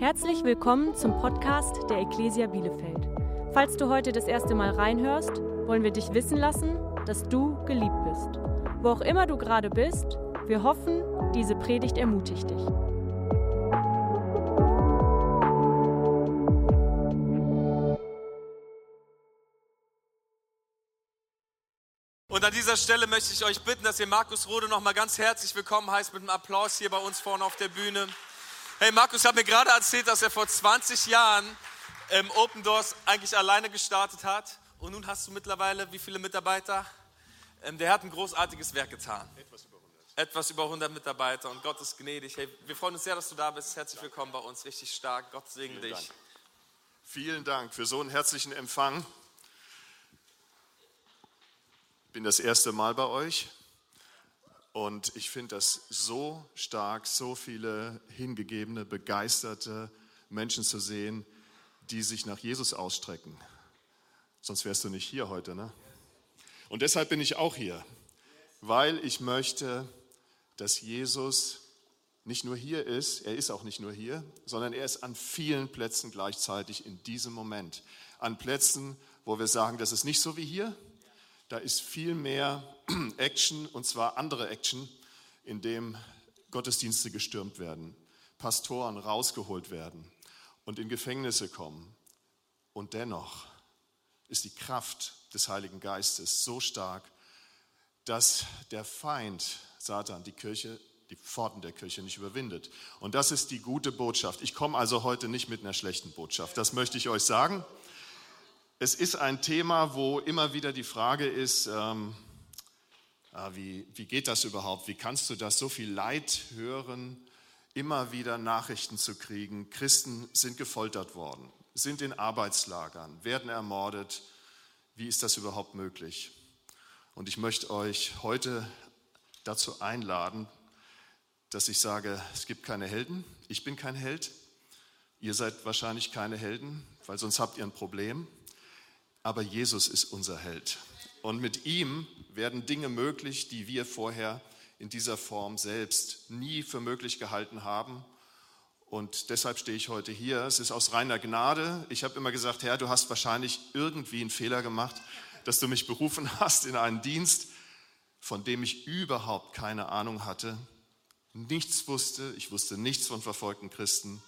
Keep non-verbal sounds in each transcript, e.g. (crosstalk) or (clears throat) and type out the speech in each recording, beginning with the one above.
Herzlich willkommen zum Podcast der Ecclesia Bielefeld. Falls du heute das erste Mal reinhörst, wollen wir dich wissen lassen, dass du geliebt bist. Wo auch immer du gerade bist, wir hoffen, diese Predigt ermutigt dich. Und an dieser Stelle möchte ich euch bitten, dass ihr Markus Rode noch mal ganz herzlich willkommen heißt mit einem Applaus hier bei uns vorne auf der Bühne. Hey, Markus hat mir gerade erzählt, dass er vor 20 Jahren ähm, Open Doors eigentlich alleine gestartet hat. Und nun hast du mittlerweile wie viele Mitarbeiter? Ähm, der hat ein großartiges Werk getan. Etwas über 100. Etwas über 100 Mitarbeiter und Gott ist gnädig. Hey, wir freuen uns sehr, dass du da bist. Herzlich willkommen bei uns. Richtig stark. Gott segne dich. Dank. Vielen Dank für so einen herzlichen Empfang. Ich bin das erste Mal bei euch und ich finde das so stark, so viele hingegebene, begeisterte Menschen zu sehen, die sich nach Jesus ausstrecken. Sonst wärst du nicht hier heute, ne? Und deshalb bin ich auch hier, weil ich möchte, dass Jesus nicht nur hier ist, er ist auch nicht nur hier, sondern er ist an vielen Plätzen gleichzeitig in diesem Moment. An Plätzen, wo wir sagen, das ist nicht so wie hier, da ist viel mehr (clears throat) Action und zwar andere Action, in dem Gottesdienste gestürmt werden, Pastoren rausgeholt werden und in Gefängnisse kommen. Und dennoch ist die Kraft des Heiligen Geistes so stark, dass der Feind, Satan, die Kirche, die Pforten der Kirche nicht überwindet. Und das ist die gute Botschaft. Ich komme also heute nicht mit einer schlechten Botschaft, das möchte ich euch sagen. Es ist ein Thema, wo immer wieder die Frage ist, ähm, ah, wie, wie geht das überhaupt? Wie kannst du das so viel Leid hören, immer wieder Nachrichten zu kriegen? Christen sind gefoltert worden, sind in Arbeitslagern, werden ermordet. Wie ist das überhaupt möglich? Und ich möchte euch heute dazu einladen, dass ich sage, es gibt keine Helden. Ich bin kein Held. Ihr seid wahrscheinlich keine Helden, weil sonst habt ihr ein Problem aber Jesus ist unser Held. Und mit ihm werden Dinge möglich, die wir vorher in dieser Form selbst nie für möglich gehalten haben. Und deshalb stehe ich heute hier. Es ist aus reiner Gnade. Ich habe immer gesagt, Herr, du hast wahrscheinlich irgendwie einen Fehler gemacht, dass du mich berufen (laughs) hast in einen Dienst, von dem ich überhaupt keine Ahnung hatte, nichts wusste. Ich wusste nichts von verfolgten Christen.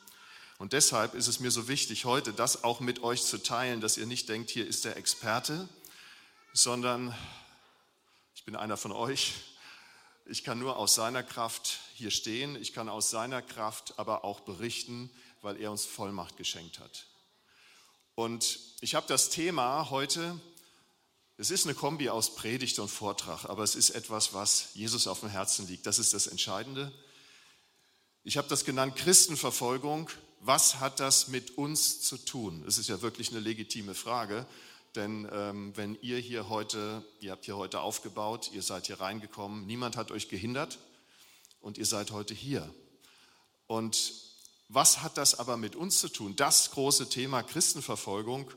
Und deshalb ist es mir so wichtig, heute das auch mit euch zu teilen, dass ihr nicht denkt, hier ist der Experte, sondern ich bin einer von euch. Ich kann nur aus seiner Kraft hier stehen. Ich kann aus seiner Kraft aber auch berichten, weil er uns Vollmacht geschenkt hat. Und ich habe das Thema heute, es ist eine Kombi aus Predigt und Vortrag, aber es ist etwas, was Jesus auf dem Herzen liegt. Das ist das Entscheidende. Ich habe das genannt Christenverfolgung was hat das mit uns zu tun? Es ist ja wirklich eine legitime Frage, denn ähm, wenn ihr hier heute, ihr habt hier heute aufgebaut, ihr seid hier reingekommen, niemand hat euch gehindert und ihr seid heute hier. Und was hat das aber mit uns zu tun? Das große Thema Christenverfolgung.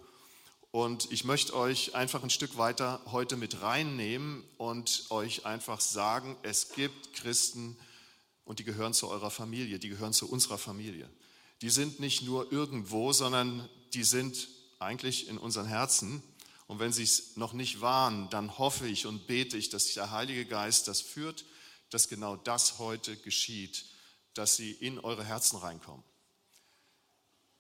Und ich möchte euch einfach ein Stück weiter heute mit reinnehmen und euch einfach sagen, es gibt Christen und die gehören zu eurer Familie, die gehören zu unserer Familie die sind nicht nur irgendwo, sondern die sind eigentlich in unseren Herzen. Und wenn sie es noch nicht waren, dann hoffe ich und bete ich, dass der Heilige Geist das führt, dass genau das heute geschieht, dass sie in eure Herzen reinkommen.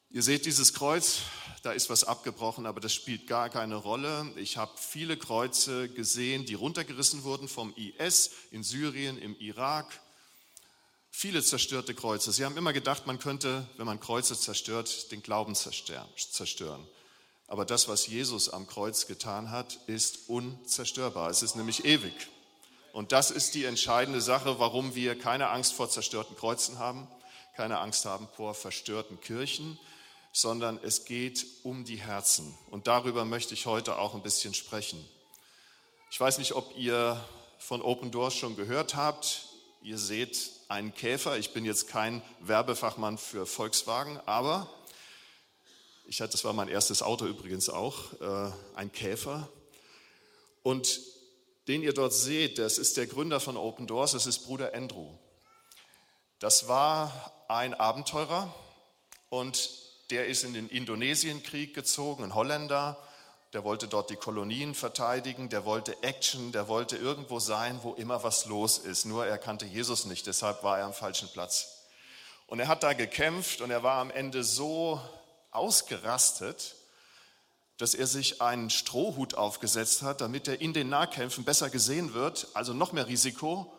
Ihr seht dieses Kreuz, da ist was abgebrochen, aber das spielt gar keine Rolle. Ich habe viele Kreuze gesehen, die runtergerissen wurden vom IS in Syrien, im Irak, viele zerstörte Kreuze. Sie haben immer gedacht, man könnte, wenn man Kreuze zerstört, den Glauben zerstören. Aber das, was Jesus am Kreuz getan hat, ist unzerstörbar. Es ist nämlich ewig. Und das ist die entscheidende Sache, warum wir keine Angst vor zerstörten Kreuzen haben, keine Angst haben vor verstörten Kirchen, sondern es geht um die Herzen. Und darüber möchte ich heute auch ein bisschen sprechen. Ich weiß nicht, ob ihr von Open Doors schon gehört habt. Ihr seht einen Käfer. Ich bin jetzt kein Werbefachmann für Volkswagen, aber ich hatte, das war mein erstes Auto übrigens auch, äh, ein Käfer. Und den ihr dort seht, das ist der Gründer von Open Doors, das ist Bruder Andrew. Das war ein Abenteurer und der ist in den Indonesienkrieg gezogen, ein Holländer. Der wollte dort die Kolonien verteidigen, der wollte Action, der wollte irgendwo sein, wo immer was los ist. Nur er kannte Jesus nicht, deshalb war er am falschen Platz. Und er hat da gekämpft und er war am Ende so ausgerastet, dass er sich einen Strohhut aufgesetzt hat, damit er in den Nahkämpfen besser gesehen wird, also noch mehr Risiko.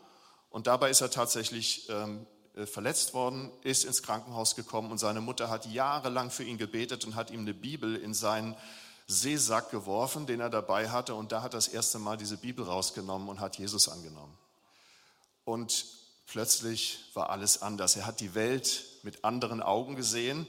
Und dabei ist er tatsächlich ähm, äh, verletzt worden, ist ins Krankenhaus gekommen und seine Mutter hat jahrelang für ihn gebetet und hat ihm eine Bibel in seinen Seesack geworfen, den er dabei hatte. Und da hat er das erste Mal diese Bibel rausgenommen und hat Jesus angenommen. Und plötzlich war alles anders. Er hat die Welt mit anderen Augen gesehen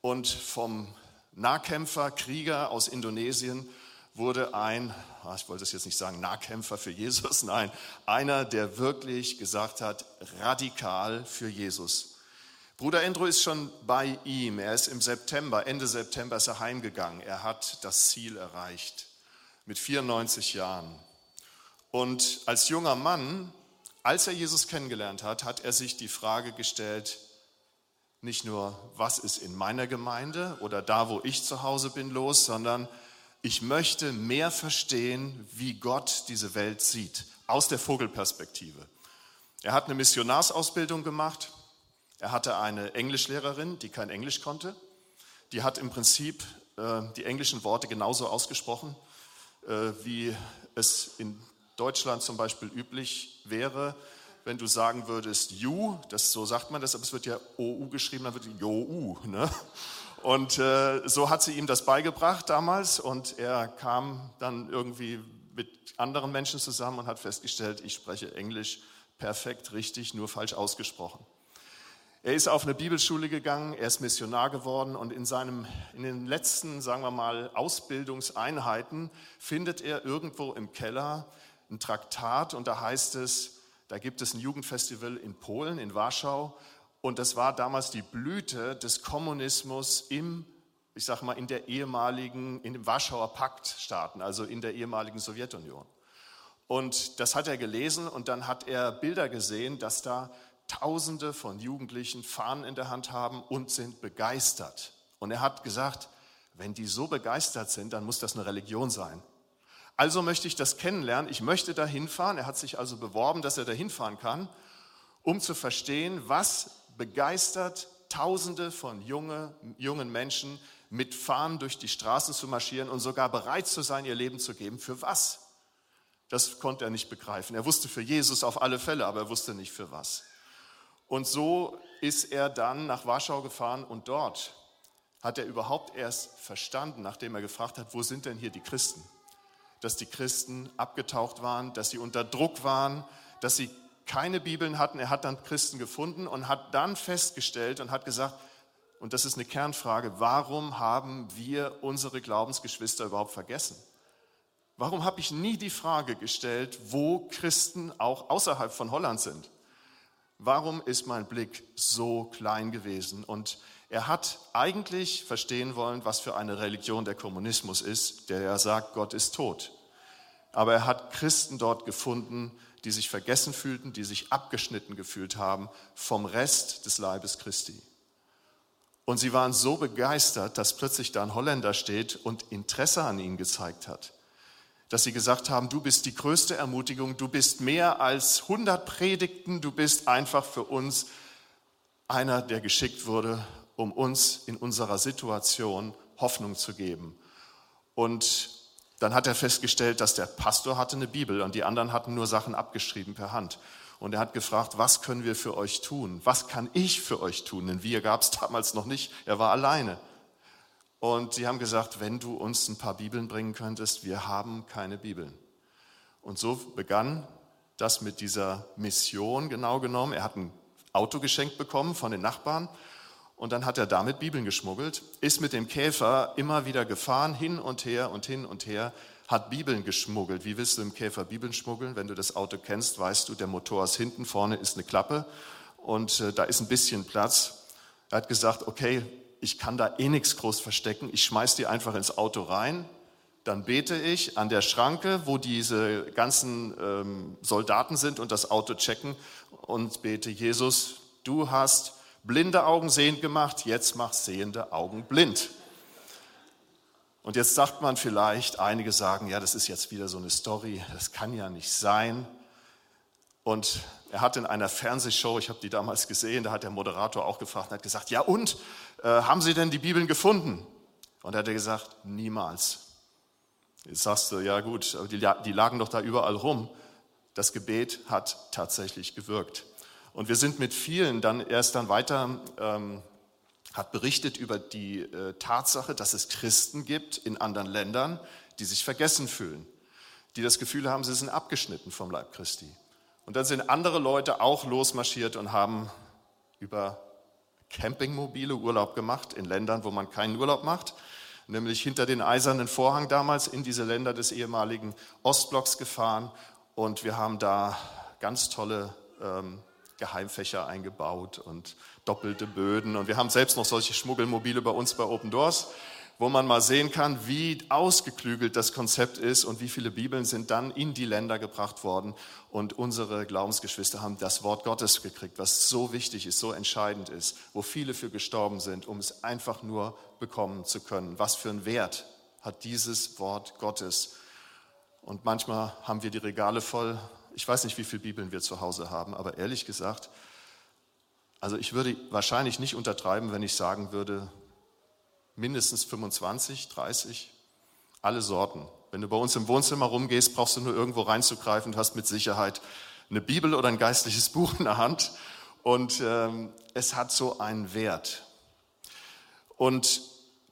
und vom Nahkämpfer, Krieger aus Indonesien wurde ein, ah, ich wollte es jetzt nicht sagen, Nahkämpfer für Jesus, (laughs) nein, einer, der wirklich gesagt hat, radikal für Jesus. Bruder Andrew ist schon bei ihm. Er ist im September, Ende September ist er heimgegangen. Er hat das Ziel erreicht mit 94 Jahren. Und als junger Mann, als er Jesus kennengelernt hat, hat er sich die Frage gestellt, nicht nur, was ist in meiner Gemeinde oder da, wo ich zu Hause bin, los, sondern ich möchte mehr verstehen, wie Gott diese Welt sieht, aus der Vogelperspektive. Er hat eine Missionarsausbildung gemacht. Er hatte eine Englischlehrerin, die kein Englisch konnte. Die hat im Prinzip äh, die englischen Worte genauso ausgesprochen, äh, wie es in Deutschland zum Beispiel üblich wäre, wenn du sagen würdest you, das so sagt man das, aber es wird ja OU geschrieben, dann wird JOU. Ne? Und äh, so hat sie ihm das beigebracht damals und er kam dann irgendwie mit anderen Menschen zusammen und hat festgestellt, ich spreche Englisch perfekt, richtig, nur falsch ausgesprochen. Er ist auf eine Bibelschule gegangen, er ist Missionar geworden und in, seinem, in den letzten, sagen wir mal, Ausbildungseinheiten findet er irgendwo im Keller ein Traktat und da heißt es, da gibt es ein Jugendfestival in Polen, in Warschau und das war damals die Blüte des Kommunismus im, ich sage mal, in der ehemaligen, in dem Warschauer Paktstaaten, also in der ehemaligen Sowjetunion. Und das hat er gelesen und dann hat er Bilder gesehen, dass da Tausende von Jugendlichen Fahnen in der Hand haben und sind begeistert. Und er hat gesagt, wenn die so begeistert sind, dann muss das eine Religion sein. Also möchte ich das kennenlernen, ich möchte da hinfahren. Er hat sich also beworben, dass er da hinfahren kann, um zu verstehen, was begeistert, Tausende von junge, jungen Menschen mit Fahnen durch die Straßen zu marschieren und sogar bereit zu sein, ihr Leben zu geben. Für was? Das konnte er nicht begreifen. Er wusste für Jesus auf alle Fälle, aber er wusste nicht für was. Und so ist er dann nach Warschau gefahren und dort hat er überhaupt erst verstanden, nachdem er gefragt hat, wo sind denn hier die Christen? Dass die Christen abgetaucht waren, dass sie unter Druck waren, dass sie keine Bibeln hatten. Er hat dann Christen gefunden und hat dann festgestellt und hat gesagt, und das ist eine Kernfrage, warum haben wir unsere Glaubensgeschwister überhaupt vergessen? Warum habe ich nie die Frage gestellt, wo Christen auch außerhalb von Holland sind? Warum ist mein Blick so klein gewesen? Und er hat eigentlich verstehen wollen, was für eine Religion der Kommunismus ist, der ja sagt, Gott ist tot. Aber er hat Christen dort gefunden, die sich vergessen fühlten, die sich abgeschnitten gefühlt haben vom Rest des Leibes Christi. Und sie waren so begeistert, dass plötzlich da ein Holländer steht und Interesse an ihnen gezeigt hat. Dass sie gesagt haben, du bist die größte Ermutigung, du bist mehr als 100 Predigten, du bist einfach für uns einer, der geschickt wurde, um uns in unserer Situation Hoffnung zu geben. Und dann hat er festgestellt, dass der Pastor hatte eine Bibel und die anderen hatten nur Sachen abgeschrieben per Hand. Und er hat gefragt, was können wir für euch tun? Was kann ich für euch tun? Denn wir gab es damals noch nicht. Er war alleine. Und sie haben gesagt, wenn du uns ein paar Bibeln bringen könntest, wir haben keine Bibeln. Und so begann das mit dieser Mission genau genommen. Er hat ein Auto geschenkt bekommen von den Nachbarn und dann hat er damit Bibeln geschmuggelt, ist mit dem Käfer immer wieder gefahren, hin und her und hin und her, hat Bibeln geschmuggelt. Wie willst du im Käfer Bibeln schmuggeln? Wenn du das Auto kennst, weißt du, der Motor ist hinten, vorne ist eine Klappe und äh, da ist ein bisschen Platz. Er hat gesagt, okay, ich kann da eh nichts groß verstecken, ich schmeiß die einfach ins Auto rein, dann bete ich an der Schranke, wo diese ganzen ähm, Soldaten sind und das Auto checken und bete, Jesus, du hast blinde Augen sehend gemacht, jetzt macht sehende Augen blind. Und jetzt sagt man vielleicht, einige sagen, ja, das ist jetzt wieder so eine Story, das kann ja nicht sein. Und er hat in einer Fernsehshow, ich habe die damals gesehen, da hat der Moderator auch gefragt und hat gesagt, ja und, äh, haben Sie denn die Bibeln gefunden? Und er hat gesagt, niemals. Jetzt sagst du, ja gut, die, die lagen doch da überall rum. Das Gebet hat tatsächlich gewirkt. Und wir sind mit vielen dann erst dann weiter, ähm, hat berichtet über die äh, Tatsache, dass es Christen gibt in anderen Ländern, die sich vergessen fühlen, die das Gefühl haben, sie sind abgeschnitten vom Leib Christi. Und dann sind andere Leute auch losmarschiert und haben über Campingmobile Urlaub gemacht in Ländern, wo man keinen Urlaub macht, nämlich hinter den eisernen Vorhang damals in diese Länder des ehemaligen Ostblocks gefahren. Und wir haben da ganz tolle ähm, Geheimfächer eingebaut und doppelte Böden. Und wir haben selbst noch solche Schmuggelmobile bei uns bei Open Doors wo man mal sehen kann, wie ausgeklügelt das Konzept ist und wie viele Bibeln sind dann in die Länder gebracht worden. Und unsere Glaubensgeschwister haben das Wort Gottes gekriegt, was so wichtig ist, so entscheidend ist, wo viele für gestorben sind, um es einfach nur bekommen zu können. Was für einen Wert hat dieses Wort Gottes? Und manchmal haben wir die Regale voll. Ich weiß nicht, wie viele Bibeln wir zu Hause haben, aber ehrlich gesagt, also ich würde wahrscheinlich nicht untertreiben, wenn ich sagen würde, mindestens 25, 30, alle Sorten. Wenn du bei uns im Wohnzimmer rumgehst, brauchst du nur irgendwo reinzugreifen und hast mit Sicherheit eine Bibel oder ein geistliches (laughs) Buch in der Hand. Und ähm, es hat so einen Wert. Und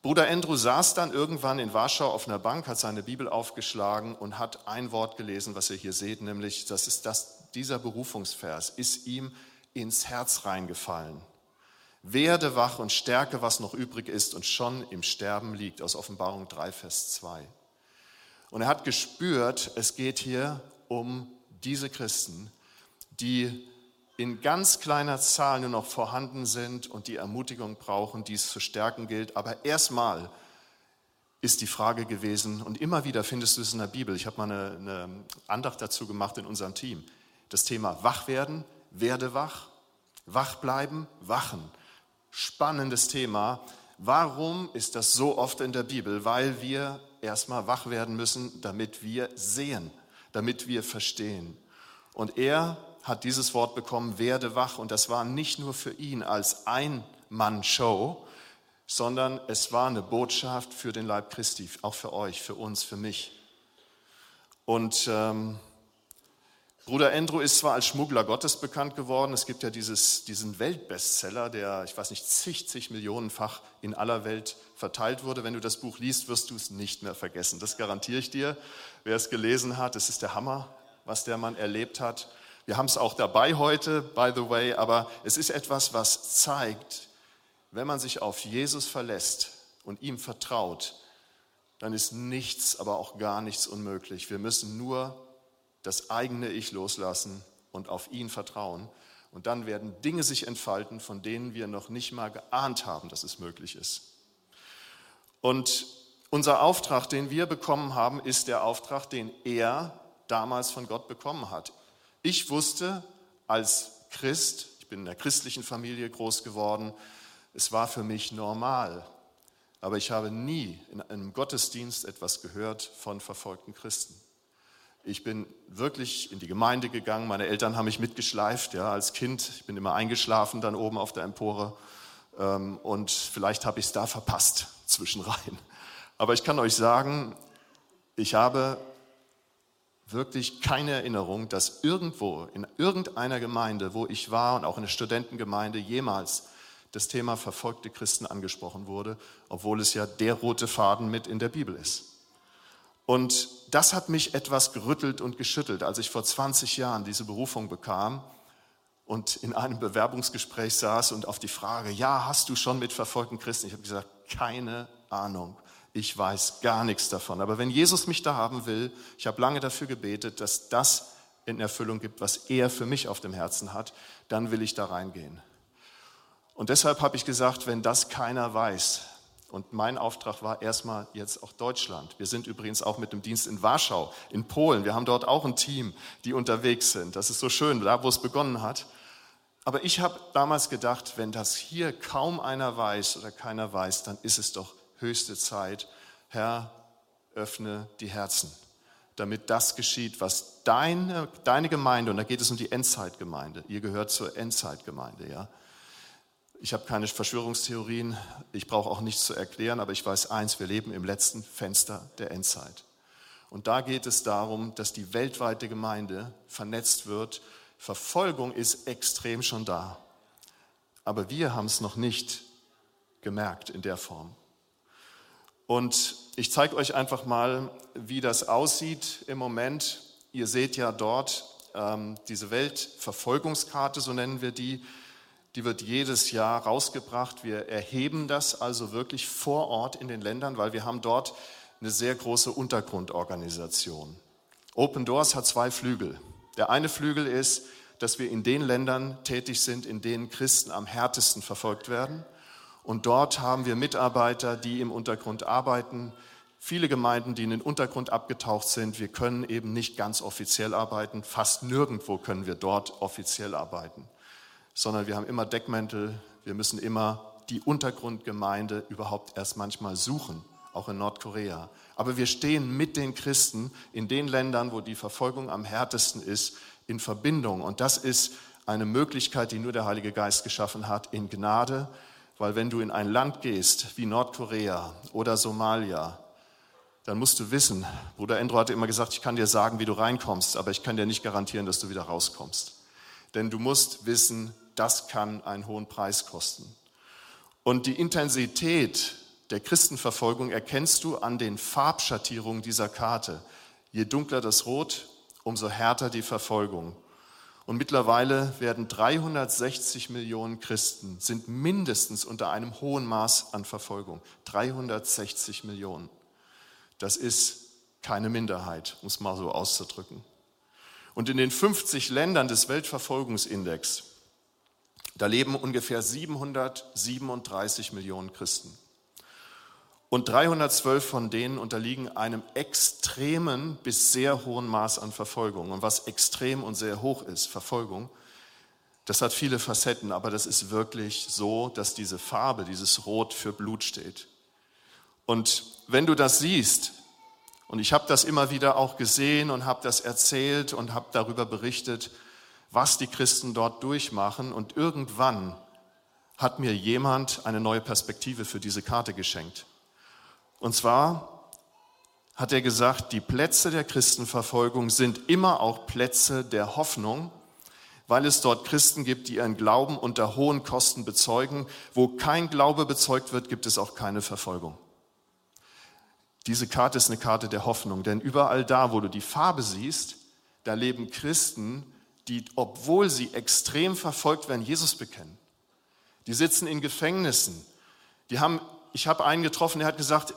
Bruder Andrew saß dann irgendwann in Warschau auf einer Bank, hat seine Bibel aufgeschlagen und hat ein Wort gelesen, was ihr hier seht, nämlich das ist das, dieser Berufungsvers, ist ihm ins Herz reingefallen. Werde wach und stärke, was noch übrig ist und schon im Sterben liegt, aus Offenbarung 3, Vers 2. Und er hat gespürt, es geht hier um diese Christen, die in ganz kleiner Zahl nur noch vorhanden sind und die Ermutigung brauchen, die es zu stärken gilt. Aber erstmal ist die Frage gewesen, und immer wieder findest du es in der Bibel, ich habe mal eine, eine Andacht dazu gemacht in unserem Team, das Thema wach werden, werde wach, wach bleiben, wachen spannendes Thema. Warum ist das so oft in der Bibel? Weil wir erstmal wach werden müssen, damit wir sehen, damit wir verstehen. Und er hat dieses Wort bekommen, werde wach. Und das war nicht nur für ihn als Ein-Mann-Show, sondern es war eine Botschaft für den Leib Christi, auch für euch, für uns, für mich. Und ähm, Bruder Andrew ist zwar als Schmuggler Gottes bekannt geworden, es gibt ja dieses, diesen Weltbestseller, der, ich weiß nicht, zig, zig Millionenfach in aller Welt verteilt wurde. Wenn du das Buch liest, wirst du es nicht mehr vergessen. Das garantiere ich dir. Wer es gelesen hat, es ist der Hammer, was der Mann erlebt hat. Wir haben es auch dabei heute, by the way, aber es ist etwas, was zeigt, wenn man sich auf Jesus verlässt und ihm vertraut, dann ist nichts, aber auch gar nichts unmöglich. Wir müssen nur das eigene Ich loslassen und auf ihn vertrauen. Und dann werden Dinge sich entfalten, von denen wir noch nicht mal geahnt haben, dass es möglich ist. Und unser Auftrag, den wir bekommen haben, ist der Auftrag, den er damals von Gott bekommen hat. Ich wusste als Christ, ich bin in der christlichen Familie groß geworden, es war für mich normal. Aber ich habe nie in einem Gottesdienst etwas gehört von verfolgten Christen. Ich bin wirklich in die Gemeinde gegangen. Meine Eltern haben mich mitgeschleift, ja, als Kind. Ich bin immer eingeschlafen dann oben auf der Empore. Ähm, und vielleicht habe ich es da verpasst, (laughs) zwischenrein. Aber ich kann euch sagen, ich habe wirklich keine Erinnerung, dass irgendwo, in irgendeiner Gemeinde, wo ich war und auch in der Studentengemeinde jemals das Thema verfolgte Christen angesprochen wurde, obwohl es ja der rote Faden mit in der Bibel ist. Und das hat mich etwas gerüttelt und geschüttelt, als ich vor 20 Jahren diese Berufung bekam und in einem Bewerbungsgespräch saß und auf die Frage, ja, hast du schon mit verfolgten Christen? Ich habe gesagt, keine Ahnung. Ich weiß gar nichts davon. Aber wenn Jesus mich da haben will, ich habe lange dafür gebetet, dass das in Erfüllung gibt, was er für mich auf dem Herzen hat, dann will ich da reingehen. Und deshalb habe ich gesagt, wenn das keiner weiß, und mein Auftrag war erstmal jetzt auch Deutschland. Wir sind übrigens auch mit dem Dienst in Warschau, in Polen. Wir haben dort auch ein Team, die unterwegs sind. Das ist so schön, da wo es begonnen hat. Aber ich habe damals gedacht, wenn das hier kaum einer weiß oder keiner weiß, dann ist es doch höchste Zeit, Herr, öffne die Herzen, damit das geschieht, was deine, deine Gemeinde, und da geht es um die Endzeitgemeinde, ihr gehört zur Endzeitgemeinde, ja. Ich habe keine Verschwörungstheorien, ich brauche auch nichts zu erklären, aber ich weiß eins, wir leben im letzten Fenster der Endzeit. Und da geht es darum, dass die weltweite Gemeinde vernetzt wird. Verfolgung ist extrem schon da. Aber wir haben es noch nicht gemerkt in der Form. Und ich zeige euch einfach mal, wie das aussieht im Moment. Ihr seht ja dort ähm, diese Weltverfolgungskarte, so nennen wir die. Die wird jedes Jahr rausgebracht. Wir erheben das also wirklich vor Ort in den Ländern, weil wir haben dort eine sehr große Untergrundorganisation. Open Doors hat zwei Flügel. Der eine Flügel ist, dass wir in den Ländern tätig sind, in denen Christen am härtesten verfolgt werden. Und dort haben wir Mitarbeiter, die im Untergrund arbeiten, viele Gemeinden, die in den Untergrund abgetaucht sind. Wir können eben nicht ganz offiziell arbeiten. Fast nirgendwo können wir dort offiziell arbeiten, sondern wir haben immer Deckmäntel. Wir müssen immer die Untergrundgemeinde überhaupt erst manchmal suchen, auch in Nordkorea. Aber wir stehen mit den Christen in den Ländern, wo die Verfolgung am härtesten ist, in Verbindung. Und das ist eine Möglichkeit, die nur der Heilige Geist geschaffen hat, in Gnade weil wenn du in ein Land gehst wie Nordkorea oder Somalia, dann musst du wissen, Bruder Endro hatte immer gesagt, ich kann dir sagen, wie du reinkommst, aber ich kann dir nicht garantieren, dass du wieder rauskommst. Denn du musst wissen, das kann einen hohen Preis kosten. Und die Intensität der Christenverfolgung erkennst du an den Farbschattierungen dieser Karte. Je dunkler das Rot, umso härter die Verfolgung. Und mittlerweile werden 360 Millionen Christen, sind mindestens unter einem hohen Maß an Verfolgung. 360 Millionen. Das ist keine Minderheit, um es mal so auszudrücken. Und in den 50 Ländern des Weltverfolgungsindex, da leben ungefähr 737 Millionen Christen. Und 312 von denen unterliegen einem extremen bis sehr hohen Maß an Verfolgung. Und was extrem und sehr hoch ist, Verfolgung, das hat viele Facetten, aber das ist wirklich so, dass diese Farbe, dieses Rot für Blut steht. Und wenn du das siehst, und ich habe das immer wieder auch gesehen und habe das erzählt und habe darüber berichtet, was die Christen dort durchmachen, und irgendwann hat mir jemand eine neue Perspektive für diese Karte geschenkt. Und zwar hat er gesagt, die Plätze der Christenverfolgung sind immer auch Plätze der Hoffnung, weil es dort Christen gibt, die ihren Glauben unter hohen Kosten bezeugen. Wo kein Glaube bezeugt wird, gibt es auch keine Verfolgung. Diese Karte ist eine Karte der Hoffnung, denn überall da, wo du die Farbe siehst, da leben Christen, die, obwohl sie extrem verfolgt werden, Jesus bekennen. Die sitzen in Gefängnissen. Die haben, ich habe einen getroffen, der hat gesagt,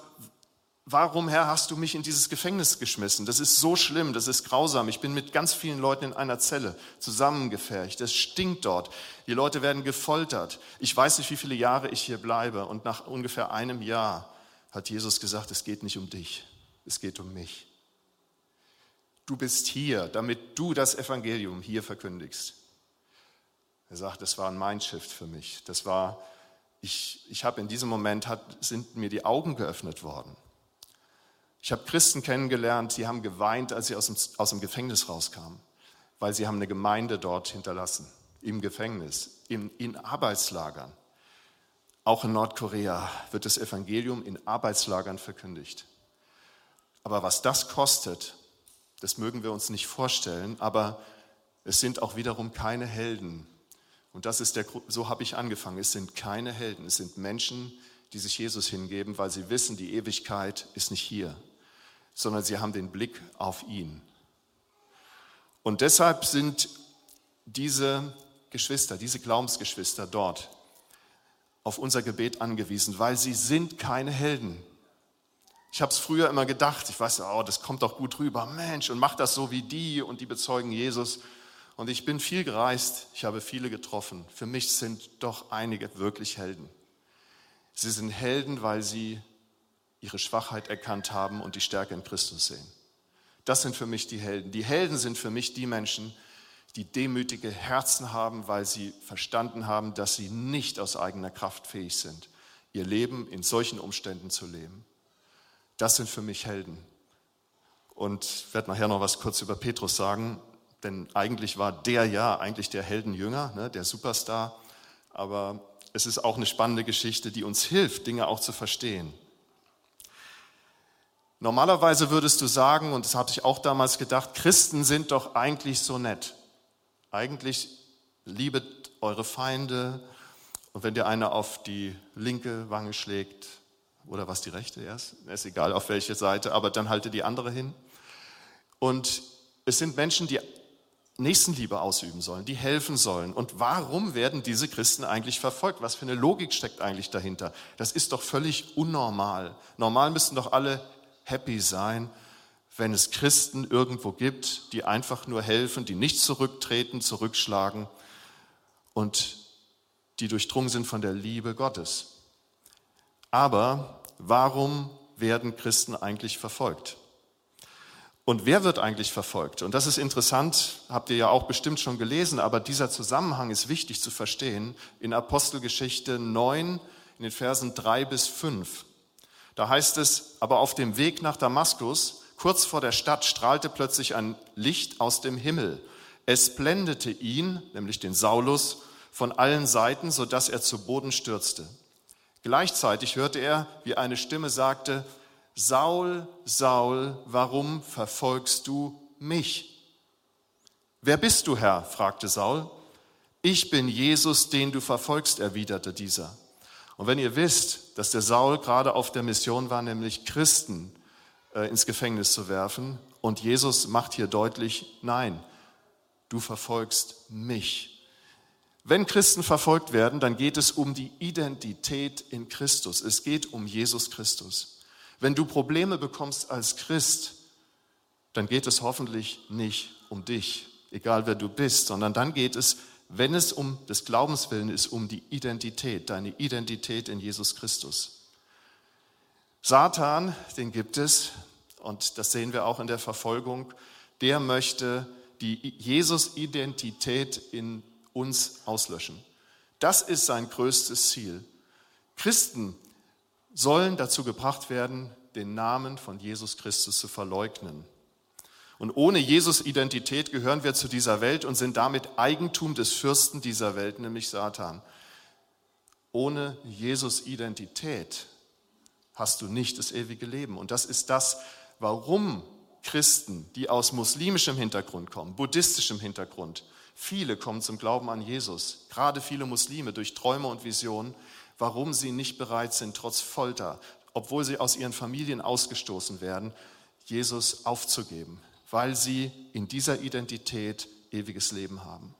warum, Herr, hast du mich in dieses Gefängnis geschmissen? Das ist so schlimm, das ist grausam. Ich bin mit ganz vielen Leuten in einer Zelle zusammengefercht. Es stinkt dort. Die Leute werden gefoltert. Ich weiß nicht, wie viele Jahre ich hier bleibe. Und nach ungefähr einem Jahr hat Jesus gesagt, es geht nicht um dich, es geht um mich. Du bist hier, damit du das Evangelium hier verkündigst. Er sagt, das war ein Mindshift für mich. Das war, ich, ich habe in diesem Moment, hat, sind mir die Augen geöffnet worden. Ich habe Christen kennengelernt, die haben geweint, als sie aus dem, aus dem Gefängnis rauskamen, weil sie haben eine Gemeinde dort hinterlassen, im Gefängnis, in, in Arbeitslagern. Auch in Nordkorea wird das Evangelium in Arbeitslagern verkündigt. Aber was das kostet, das mögen wir uns nicht vorstellen, aber es sind auch wiederum keine Helden. Und das ist der so habe ich angefangen. Es sind keine Helden, es sind Menschen, die sich Jesus hingeben, weil sie wissen, die Ewigkeit ist nicht hier sondern sie haben den Blick auf ihn. Und deshalb sind diese Geschwister, diese Glaubensgeschwister dort auf unser Gebet angewiesen, weil sie sind keine Helden. Ich habe es früher immer gedacht, ich weiß, oh, das kommt doch gut rüber, Mensch, und mach das so wie die und die bezeugen Jesus. Und ich bin viel gereist, ich habe viele getroffen. Für mich sind doch einige wirklich Helden. Sie sind Helden, weil sie ihre Schwachheit erkannt haben und die Stärke in Christus sehen. Das sind für mich die Helden. Die Helden sind für mich die Menschen, die demütige Herzen haben, weil sie verstanden haben, dass sie nicht aus eigener Kraft fähig sind, ihr Leben in solchen Umständen zu leben. Das sind für mich Helden. Und ich werde nachher noch was kurz über Petrus sagen, denn eigentlich war der ja eigentlich der Heldenjünger, ne, der Superstar. Aber es ist auch eine spannende Geschichte, die uns hilft, Dinge auch zu verstehen. Normalerweise würdest du sagen, und das habe ich auch damals gedacht, Christen sind doch eigentlich so nett. Eigentlich liebet eure Feinde und wenn dir einer auf die linke Wange schlägt, oder was die rechte erst, ist egal auf welche Seite, aber dann halte die andere hin. Und es sind Menschen, die Nächstenliebe ausüben sollen, die helfen sollen. Und warum werden diese Christen eigentlich verfolgt? Was für eine Logik steckt eigentlich dahinter? Das ist doch völlig unnormal. Normal müssten doch alle happy sein, wenn es Christen irgendwo gibt, die einfach nur helfen, die nicht zurücktreten, zurückschlagen und die durchdrungen sind von der Liebe Gottes. Aber warum werden Christen eigentlich verfolgt? Und wer wird eigentlich verfolgt? Und das ist interessant, habt ihr ja auch bestimmt schon gelesen, aber dieser Zusammenhang ist wichtig zu verstehen in Apostelgeschichte 9, in den Versen 3 bis 5. Da heißt es, aber auf dem Weg nach Damaskus, kurz vor der Stadt, strahlte plötzlich ein Licht aus dem Himmel. Es blendete ihn, nämlich den Saulus, von allen Seiten, sodass er zu Boden stürzte. Gleichzeitig hörte er, wie eine Stimme sagte, Saul, Saul, warum verfolgst du mich? Wer bist du, Herr? fragte Saul. Ich bin Jesus, den du verfolgst, erwiderte dieser. Und wenn ihr wisst, dass der Saul gerade auf der Mission war, nämlich Christen äh, ins Gefängnis zu werfen, und Jesus macht hier deutlich, nein, du verfolgst mich. Wenn Christen verfolgt werden, dann geht es um die Identität in Christus. Es geht um Jesus Christus. Wenn du Probleme bekommst als Christ, dann geht es hoffentlich nicht um dich, egal wer du bist, sondern dann geht es, wenn es um des Glaubens willen ist, um die Identität, deine Identität in Jesus Christus. Satan, den gibt es, und das sehen wir auch in der Verfolgung, der möchte die Jesus-Identität in uns auslöschen. Das ist sein größtes Ziel. Christen sollen dazu gebracht werden, den Namen von Jesus Christus zu verleugnen. Und ohne Jesus Identität gehören wir zu dieser Welt und sind damit Eigentum des Fürsten dieser Welt, nämlich Satan. Ohne Jesus Identität hast du nicht das ewige Leben. Und das ist das, warum Christen, die aus muslimischem Hintergrund kommen, buddhistischem Hintergrund, viele kommen zum Glauben an Jesus, gerade viele Muslime durch Träume und Visionen, warum sie nicht bereit sind, trotz Folter, obwohl sie aus ihren Familien ausgestoßen werden, Jesus aufzugeben, weil sie in dieser Identität ewiges Leben haben.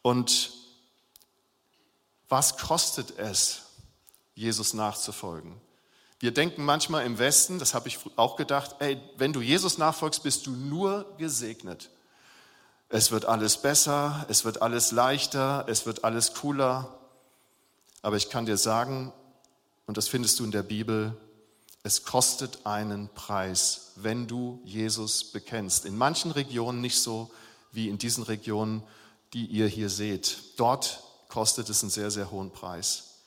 Und was kostet es, Jesus nachzufolgen? Wir denken manchmal im Westen, das habe ich auch gedacht, ey, wenn du Jesus nachfolgst, bist du nur gesegnet. Es wird alles besser, es wird alles leichter, es wird alles cooler. Aber ich kann dir sagen, und das findest du in der Bibel, es kostet einen Preis, wenn du Jesus bekennst. In manchen Regionen nicht so wie in diesen Regionen, die ihr hier seht. Dort kostet es einen sehr, sehr hohen Preis.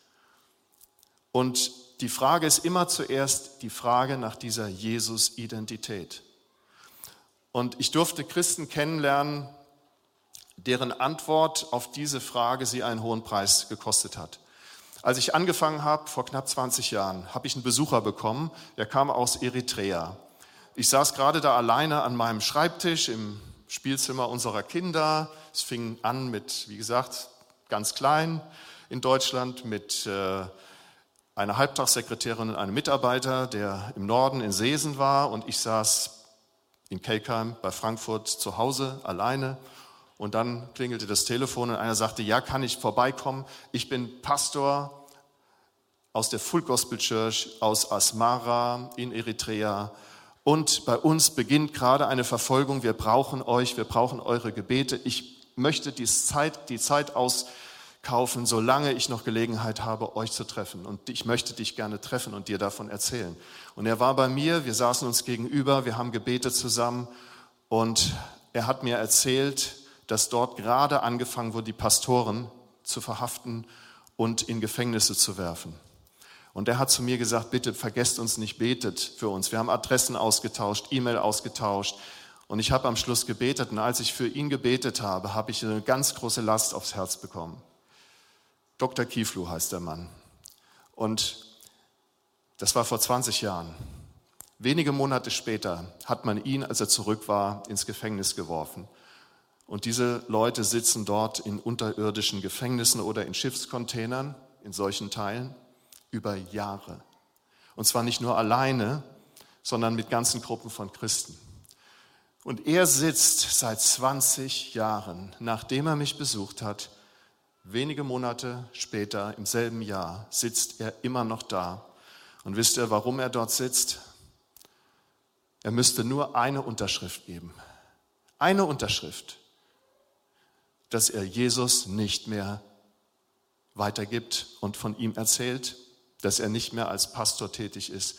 Und die Frage ist immer zuerst die Frage nach dieser Jesus-Identität. Und ich durfte Christen kennenlernen, deren Antwort auf diese Frage sie einen hohen Preis gekostet hat. Als ich angefangen habe, vor knapp 20 Jahren, habe ich einen Besucher bekommen, der kam aus Eritrea. Ich saß gerade da alleine an meinem Schreibtisch im Spielzimmer unserer Kinder. Es fing an mit, wie gesagt, ganz klein in Deutschland, mit äh, einer Halbtagssekretärin und einem Mitarbeiter, der im Norden in Seesen war. Und ich saß in Kelkheim bei Frankfurt zu Hause alleine. Und dann klingelte das Telefon und einer sagte, ja, kann ich vorbeikommen? Ich bin Pastor aus der Full Gospel Church aus Asmara in Eritrea. Und bei uns beginnt gerade eine Verfolgung. Wir brauchen euch, wir brauchen eure Gebete. Ich möchte die Zeit, die Zeit auskaufen, solange ich noch Gelegenheit habe, euch zu treffen. Und ich möchte dich gerne treffen und dir davon erzählen. Und er war bei mir, wir saßen uns gegenüber, wir haben gebetet zusammen und er hat mir erzählt, dass dort gerade angefangen wurde, die Pastoren zu verhaften und in Gefängnisse zu werfen. Und er hat zu mir gesagt, bitte vergesst uns nicht, betet für uns. Wir haben Adressen ausgetauscht, E-Mail ausgetauscht. Und ich habe am Schluss gebetet. Und als ich für ihn gebetet habe, habe ich eine ganz große Last aufs Herz bekommen. Dr. Kieflu heißt der Mann. Und das war vor 20 Jahren. Wenige Monate später hat man ihn, als er zurück war, ins Gefängnis geworfen. Und diese Leute sitzen dort in unterirdischen Gefängnissen oder in Schiffscontainern, in solchen Teilen über Jahre. Und zwar nicht nur alleine, sondern mit ganzen Gruppen von Christen. Und er sitzt seit 20 Jahren, nachdem er mich besucht hat, wenige Monate später, im selben Jahr, sitzt er immer noch da. Und wisst ihr, warum er dort sitzt? Er müsste nur eine Unterschrift geben. Eine Unterschrift, dass er Jesus nicht mehr weitergibt und von ihm erzählt dass er nicht mehr als Pastor tätig ist.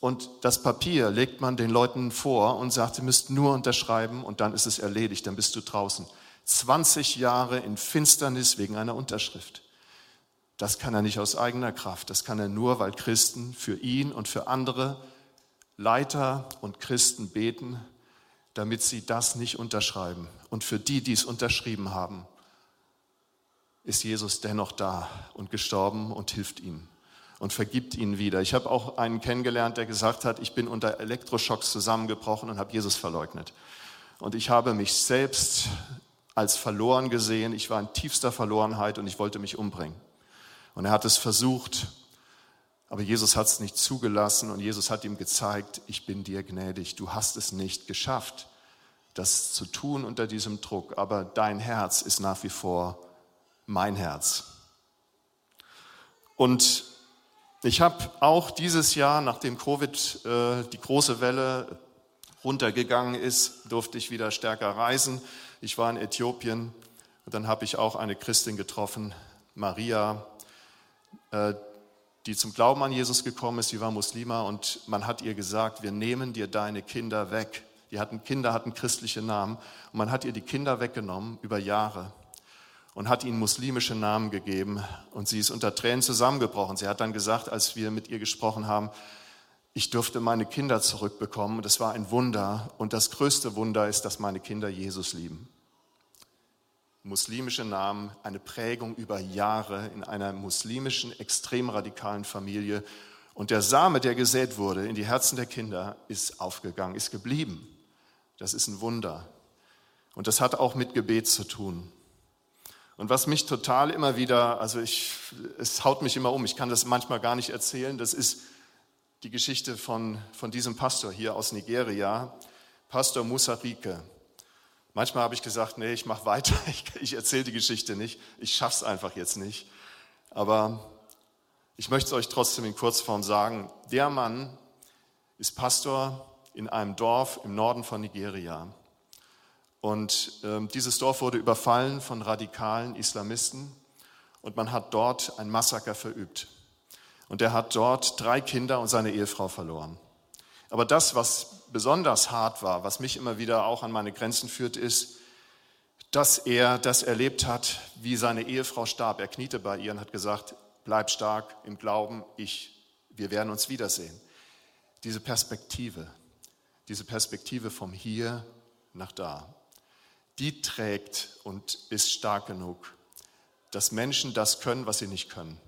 Und das Papier legt man den Leuten vor und sagt, sie müsst nur unterschreiben und dann ist es erledigt, dann bist du draußen. 20 Jahre in Finsternis wegen einer Unterschrift. Das kann er nicht aus eigener Kraft, das kann er nur, weil Christen für ihn und für andere Leiter und Christen beten, damit sie das nicht unterschreiben. Und für die, die es unterschrieben haben, ist Jesus dennoch da und gestorben und hilft ihnen und vergibt ihnen wieder. Ich habe auch einen kennengelernt, der gesagt hat, ich bin unter Elektroschocks zusammengebrochen und habe Jesus verleugnet. Und ich habe mich selbst als verloren gesehen. Ich war in tiefster Verlorenheit und ich wollte mich umbringen. Und er hat es versucht, aber Jesus hat es nicht zugelassen und Jesus hat ihm gezeigt, ich bin dir gnädig. Du hast es nicht geschafft, das zu tun unter diesem Druck, aber dein Herz ist nach wie vor mein Herz. Und ich habe auch dieses Jahr, nachdem Covid äh, die große Welle runtergegangen ist, durfte ich wieder stärker reisen. Ich war in Äthiopien und dann habe ich auch eine Christin getroffen, Maria, äh, die zum Glauben an Jesus gekommen ist. Sie war Muslima und man hat ihr gesagt, wir nehmen dir deine Kinder weg. Die hatten Kinder, hatten christliche Namen und man hat ihr die Kinder weggenommen über Jahre und hat ihnen muslimische Namen gegeben. Und sie ist unter Tränen zusammengebrochen. Sie hat dann gesagt, als wir mit ihr gesprochen haben, ich durfte meine Kinder zurückbekommen. Das war ein Wunder. Und das größte Wunder ist, dass meine Kinder Jesus lieben. Muslimische Namen, eine Prägung über Jahre in einer muslimischen, extrem radikalen Familie. Und der Same, der gesät wurde in die Herzen der Kinder, ist aufgegangen, ist geblieben. Das ist ein Wunder. Und das hat auch mit Gebet zu tun. Und was mich total immer wieder, also ich, es haut mich immer um, ich kann das manchmal gar nicht erzählen, das ist die Geschichte von, von diesem Pastor hier aus Nigeria, Pastor Musa Rike. Manchmal habe ich gesagt, nee, ich mache weiter, (laughs) ich, ich erzähle die Geschichte nicht, ich schaffe es einfach jetzt nicht. Aber ich möchte es euch trotzdem in Kurzform sagen. Der Mann ist Pastor in einem Dorf im Norden von Nigeria. Und ähm, dieses Dorf wurde überfallen von radikalen Islamisten und man hat dort ein Massaker verübt. Und er hat dort drei Kinder und seine Ehefrau verloren. Aber das, was besonders hart war, was mich immer wieder auch an meine Grenzen führt, ist, dass er das erlebt hat, wie seine Ehefrau starb. Er kniete bei ihr und hat gesagt, bleib stark im Glauben, ich, wir werden uns wiedersehen. Diese Perspektive, diese Perspektive vom Hier nach da die trägt und ist stark genug, dass Menschen das können, was sie nicht können.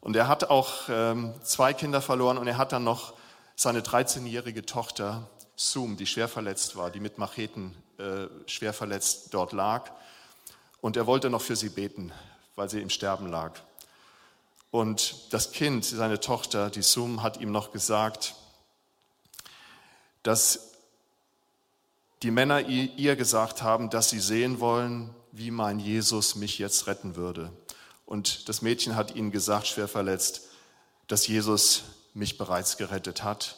Und er hat auch ähm, zwei Kinder verloren und er hat dann noch seine 13-jährige Tochter Sum, die schwer verletzt war, die mit Macheten äh, schwer verletzt dort lag. Und er wollte noch für sie beten, weil sie im Sterben lag. Und das Kind, seine Tochter, die Sum, hat ihm noch gesagt, dass die Männer ihr gesagt haben, dass sie sehen wollen, wie mein Jesus mich jetzt retten würde. Und das Mädchen hat ihnen gesagt, schwer verletzt, dass Jesus mich bereits gerettet hat.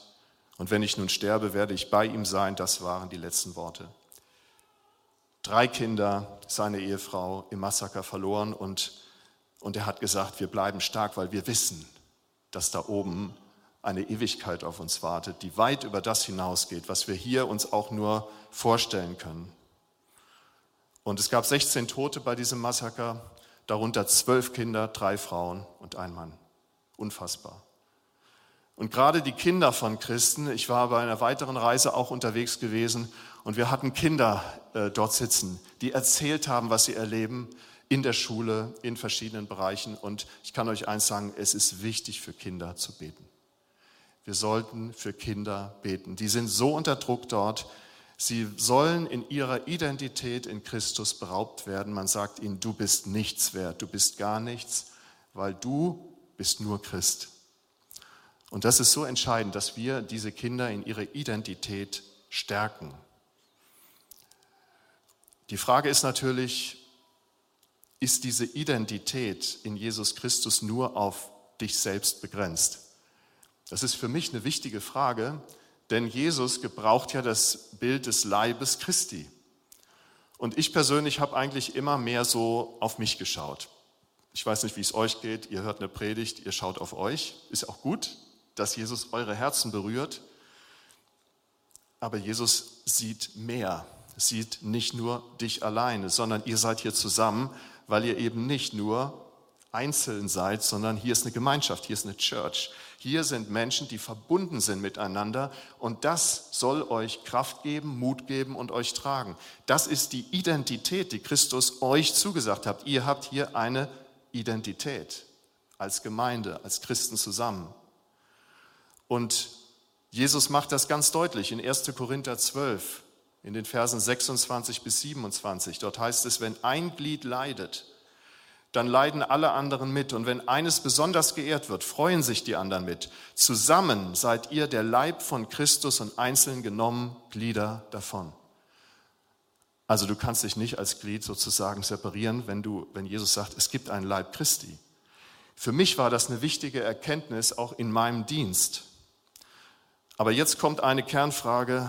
Und wenn ich nun sterbe, werde ich bei ihm sein. Das waren die letzten Worte. Drei Kinder, seine Ehefrau im Massaker verloren und, und er hat gesagt, wir bleiben stark, weil wir wissen, dass da oben eine Ewigkeit auf uns wartet, die weit über das hinausgeht, was wir hier uns auch nur vorstellen können. Und es gab 16 Tote bei diesem Massaker, darunter zwölf Kinder, drei Frauen und ein Mann. Unfassbar. Und gerade die Kinder von Christen, ich war bei einer weiteren Reise auch unterwegs gewesen und wir hatten Kinder äh, dort sitzen, die erzählt haben, was sie erleben in der Schule, in verschiedenen Bereichen. Und ich kann euch eins sagen, es ist wichtig für Kinder zu beten. Wir sollten für Kinder beten. Die sind so unter Druck dort. Sie sollen in ihrer Identität in Christus beraubt werden. Man sagt ihnen, du bist nichts wert, du bist gar nichts, weil du bist nur Christ. Und das ist so entscheidend, dass wir diese Kinder in ihrer Identität stärken. Die Frage ist natürlich, ist diese Identität in Jesus Christus nur auf dich selbst begrenzt? Das ist für mich eine wichtige Frage, denn Jesus gebraucht ja das Bild des Leibes Christi. Und ich persönlich habe eigentlich immer mehr so auf mich geschaut. Ich weiß nicht, wie es euch geht. Ihr hört eine Predigt, ihr schaut auf euch. Ist auch gut, dass Jesus eure Herzen berührt. Aber Jesus sieht mehr, sieht nicht nur dich alleine, sondern ihr seid hier zusammen, weil ihr eben nicht nur einzeln seid, sondern hier ist eine Gemeinschaft, hier ist eine Church. Hier sind Menschen, die verbunden sind miteinander und das soll euch Kraft geben, Mut geben und euch tragen. Das ist die Identität, die Christus euch zugesagt hat. Ihr habt hier eine Identität als Gemeinde, als Christen zusammen. Und Jesus macht das ganz deutlich in 1. Korinther 12, in den Versen 26 bis 27. Dort heißt es, wenn ein Glied leidet, dann leiden alle anderen mit. Und wenn eines besonders geehrt wird, freuen sich die anderen mit. Zusammen seid ihr der Leib von Christus und einzeln genommen Glieder davon. Also du kannst dich nicht als Glied sozusagen separieren, wenn, du, wenn Jesus sagt, es gibt einen Leib Christi. Für mich war das eine wichtige Erkenntnis auch in meinem Dienst. Aber jetzt kommt eine Kernfrage,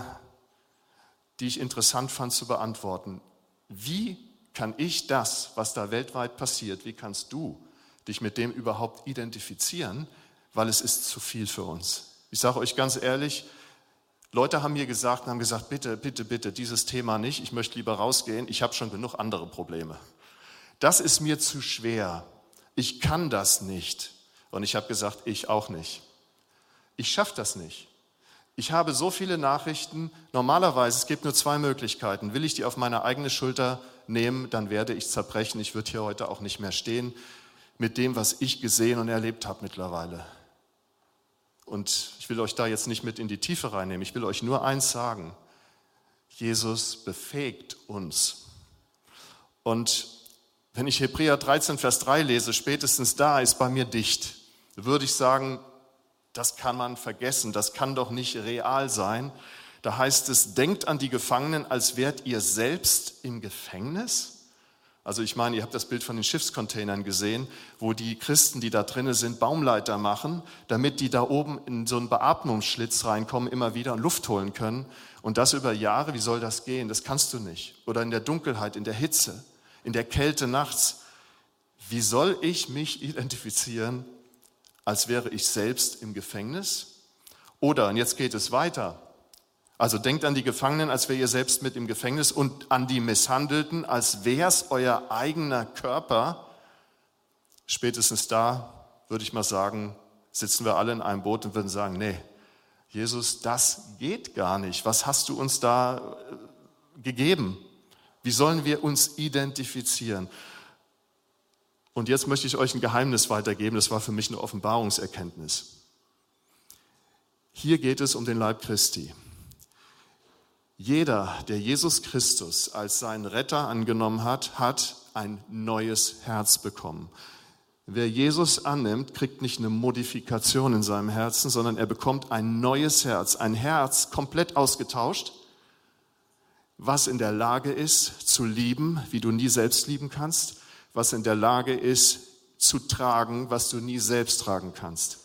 die ich interessant fand zu beantworten. Wie kann ich das, was da weltweit passiert, wie kannst du dich mit dem überhaupt identifizieren? Weil es ist zu viel für uns. Ich sage euch ganz ehrlich, Leute haben mir gesagt und haben gesagt, bitte, bitte, bitte, dieses Thema nicht, ich möchte lieber rausgehen, ich habe schon genug andere Probleme. Das ist mir zu schwer. Ich kann das nicht. Und ich habe gesagt, ich auch nicht. Ich schaffe das nicht. Ich habe so viele Nachrichten. Normalerweise, es gibt nur zwei Möglichkeiten. Will ich die auf meine eigene Schulter nehmen, dann werde ich zerbrechen. Ich würde hier heute auch nicht mehr stehen mit dem, was ich gesehen und erlebt habe mittlerweile. Und ich will euch da jetzt nicht mit in die Tiefe reinnehmen. Ich will euch nur eins sagen. Jesus befähigt uns. Und wenn ich Hebräer 13, Vers 3 lese, spätestens da ist bei mir dicht, würde ich sagen, das kann man vergessen, das kann doch nicht real sein. Da heißt es, denkt an die Gefangenen, als wärt ihr selbst im Gefängnis. Also ich meine, ihr habt das Bild von den Schiffscontainern gesehen, wo die Christen, die da drinnen sind, Baumleiter machen, damit die da oben in so einen Beatmungsschlitz reinkommen, immer wieder und Luft holen können. Und das über Jahre, wie soll das gehen? Das kannst du nicht. Oder in der Dunkelheit, in der Hitze, in der Kälte nachts. Wie soll ich mich identifizieren als wäre ich selbst im Gefängnis? Oder, und jetzt geht es weiter, also denkt an die Gefangenen, als wäre ihr selbst mit im Gefängnis und an die Misshandelten, als wäre es euer eigener Körper. Spätestens da, würde ich mal sagen, sitzen wir alle in einem Boot und würden sagen, nee, Jesus, das geht gar nicht. Was hast du uns da äh, gegeben? Wie sollen wir uns identifizieren? Und jetzt möchte ich euch ein Geheimnis weitergeben, das war für mich eine Offenbarungserkenntnis. Hier geht es um den Leib Christi. Jeder, der Jesus Christus als seinen Retter angenommen hat, hat ein neues Herz bekommen. Wer Jesus annimmt, kriegt nicht eine Modifikation in seinem Herzen, sondern er bekommt ein neues Herz, ein Herz komplett ausgetauscht, was in der Lage ist zu lieben, wie du nie selbst lieben kannst, was in der Lage ist zu tragen, was du nie selbst tragen kannst.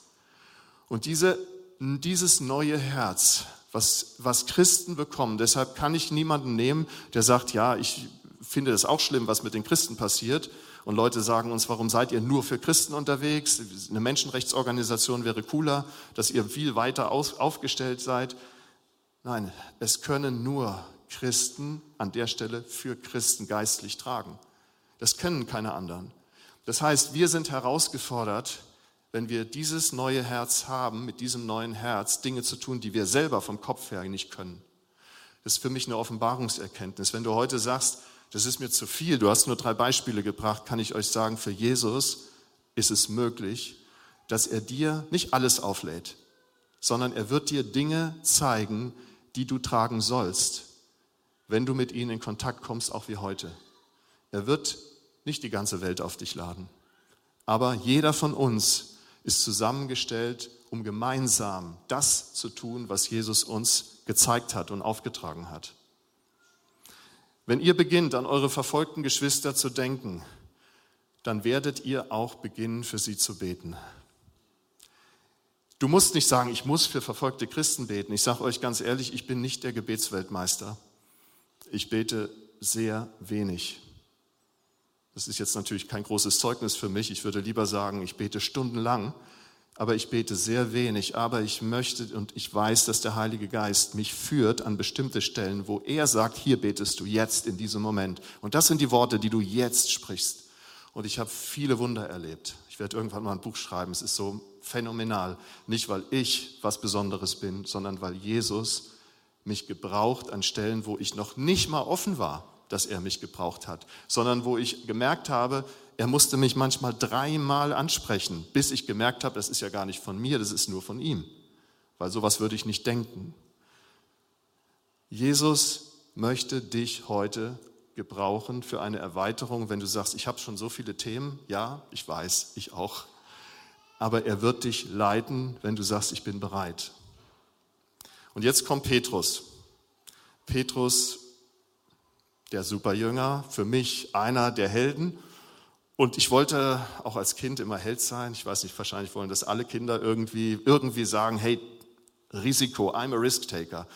Und diese, dieses neue Herz, was, was Christen bekommen, deshalb kann ich niemanden nehmen, der sagt, ja, ich finde das auch schlimm, was mit den Christen passiert. Und Leute sagen uns, warum seid ihr nur für Christen unterwegs? Eine Menschenrechtsorganisation wäre cooler, dass ihr viel weiter aufgestellt seid. Nein, es können nur Christen an der Stelle für Christen geistlich tragen. Das können keine anderen. Das heißt, wir sind herausgefordert, wenn wir dieses neue Herz haben, mit diesem neuen Herz Dinge zu tun, die wir selber vom Kopf her nicht können. Das ist für mich eine Offenbarungserkenntnis. Wenn du heute sagst, das ist mir zu viel, du hast nur drei Beispiele gebracht, kann ich euch sagen, für Jesus ist es möglich, dass er dir nicht alles auflädt, sondern er wird dir Dinge zeigen, die du tragen sollst, wenn du mit ihnen in Kontakt kommst, auch wie heute. Er wird nicht die ganze Welt auf dich laden, aber jeder von uns ist zusammengestellt, um gemeinsam das zu tun, was Jesus uns gezeigt hat und aufgetragen hat. Wenn ihr beginnt, an eure verfolgten Geschwister zu denken, dann werdet ihr auch beginnen, für sie zu beten. Du musst nicht sagen, ich muss für verfolgte Christen beten. Ich sage euch ganz ehrlich, ich bin nicht der Gebetsweltmeister. Ich bete sehr wenig. Das ist jetzt natürlich kein großes Zeugnis für mich. Ich würde lieber sagen, ich bete stundenlang, aber ich bete sehr wenig. Aber ich möchte und ich weiß, dass der Heilige Geist mich führt an bestimmte Stellen, wo er sagt, hier betest du jetzt in diesem Moment. Und das sind die Worte, die du jetzt sprichst. Und ich habe viele Wunder erlebt. Ich werde irgendwann mal ein Buch schreiben. Es ist so phänomenal. Nicht, weil ich was Besonderes bin, sondern weil Jesus mich gebraucht an Stellen, wo ich noch nicht mal offen war, dass er mich gebraucht hat, sondern wo ich gemerkt habe, er musste mich manchmal dreimal ansprechen, bis ich gemerkt habe, das ist ja gar nicht von mir, das ist nur von ihm, weil sowas würde ich nicht denken. Jesus möchte dich heute gebrauchen für eine Erweiterung, wenn du sagst, ich habe schon so viele Themen. Ja, ich weiß, ich auch. Aber er wird dich leiten, wenn du sagst, ich bin bereit. Und jetzt kommt Petrus. Petrus, der Superjünger, für mich einer der Helden. Und ich wollte auch als Kind immer Held sein. Ich weiß nicht, wahrscheinlich wollen das alle Kinder irgendwie, irgendwie sagen, hey, Risiko, I'm a risk taker.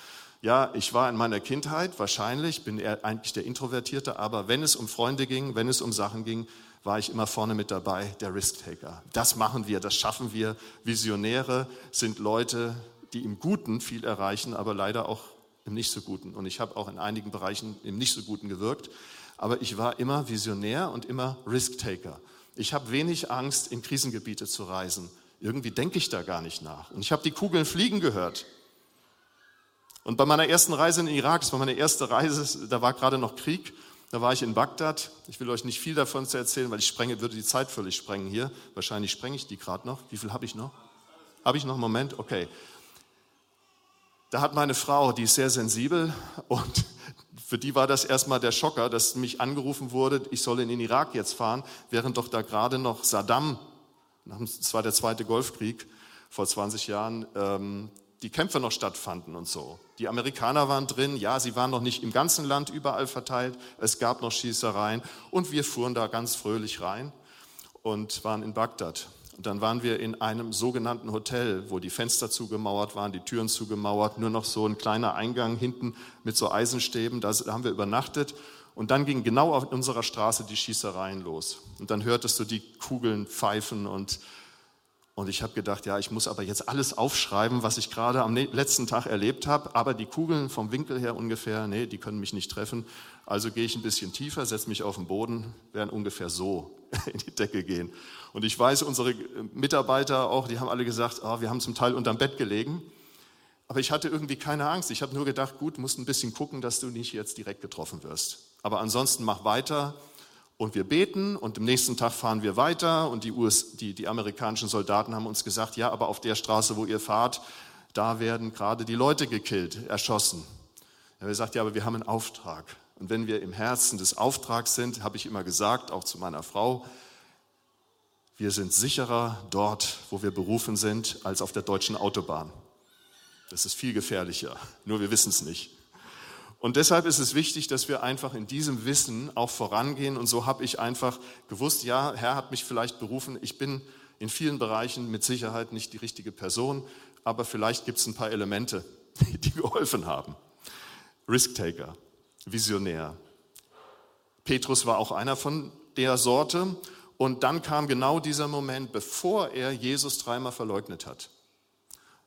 Ja, ich war in meiner Kindheit wahrscheinlich, bin eher eigentlich der Introvertierte, aber wenn es um Freunde ging, wenn es um Sachen ging, war ich immer vorne mit dabei, der Risk-Taker. Das machen wir, das schaffen wir. Visionäre sind Leute, die im Guten viel erreichen, aber leider auch im Nicht so Guten. Und ich habe auch in einigen Bereichen im Nicht so Guten gewirkt. Aber ich war immer Visionär und immer Risk-Taker. Ich habe wenig Angst, in Krisengebiete zu reisen. Irgendwie denke ich da gar nicht nach. Und ich habe die Kugeln fliegen gehört. Und bei meiner ersten Reise in den Irak, das war meine erste Reise, da war gerade noch Krieg, da war ich in Bagdad. Ich will euch nicht viel davon erzählen, weil ich sprenge, würde die Zeit völlig sprengen hier. Wahrscheinlich sprenge ich die gerade noch. Wie viel habe ich noch? Habe ich noch einen Moment? Okay. Da hat meine Frau, die ist sehr sensibel und für die war das erstmal der Schocker, dass mich angerufen wurde, ich soll in den Irak jetzt fahren, während doch da gerade noch Saddam, das war der zweite Golfkrieg vor 20 Jahren, ähm, die Kämpfe noch stattfanden und so. Die Amerikaner waren drin, ja, sie waren noch nicht im ganzen Land überall verteilt, es gab noch Schießereien und wir fuhren da ganz fröhlich rein und waren in Bagdad. Und dann waren wir in einem sogenannten Hotel, wo die Fenster zugemauert waren, die Türen zugemauert, nur noch so ein kleiner Eingang hinten mit so Eisenstäben, da haben wir übernachtet. Und dann ging genau auf unserer Straße die Schießereien los. Und dann hörtest du die Kugeln pfeifen und und ich habe gedacht, ja, ich muss aber jetzt alles aufschreiben, was ich gerade am letzten Tag erlebt habe. Aber die Kugeln vom Winkel her ungefähr, nee, die können mich nicht treffen. Also gehe ich ein bisschen tiefer, setze mich auf den Boden, werden ungefähr so (laughs) in die Decke gehen. Und ich weiß, unsere Mitarbeiter auch, die haben alle gesagt, oh, wir haben zum Teil unterm Bett gelegen. Aber ich hatte irgendwie keine Angst. Ich habe nur gedacht, gut, musst ein bisschen gucken, dass du nicht jetzt direkt getroffen wirst. Aber ansonsten mach weiter und wir beten und am nächsten Tag fahren wir weiter und die, US, die, die amerikanischen Soldaten haben uns gesagt, ja, aber auf der Straße, wo ihr fahrt, da werden gerade die Leute gekillt, erschossen. Er haben gesagt, ja, aber wir haben einen Auftrag. Und wenn wir im Herzen des Auftrags sind, habe ich immer gesagt, auch zu meiner Frau, wir sind sicherer dort, wo wir berufen sind, als auf der deutschen Autobahn. Das ist viel gefährlicher, nur wir wissen es nicht. Und deshalb ist es wichtig, dass wir einfach in diesem Wissen auch vorangehen. Und so habe ich einfach gewusst, ja, Herr hat mich vielleicht berufen. Ich bin in vielen Bereichen mit Sicherheit nicht die richtige Person, aber vielleicht gibt es ein paar Elemente, (laughs) die geholfen haben. Risk-Taker, Visionär. Petrus war auch einer von der Sorte. Und dann kam genau dieser Moment, bevor er Jesus dreimal verleugnet hat.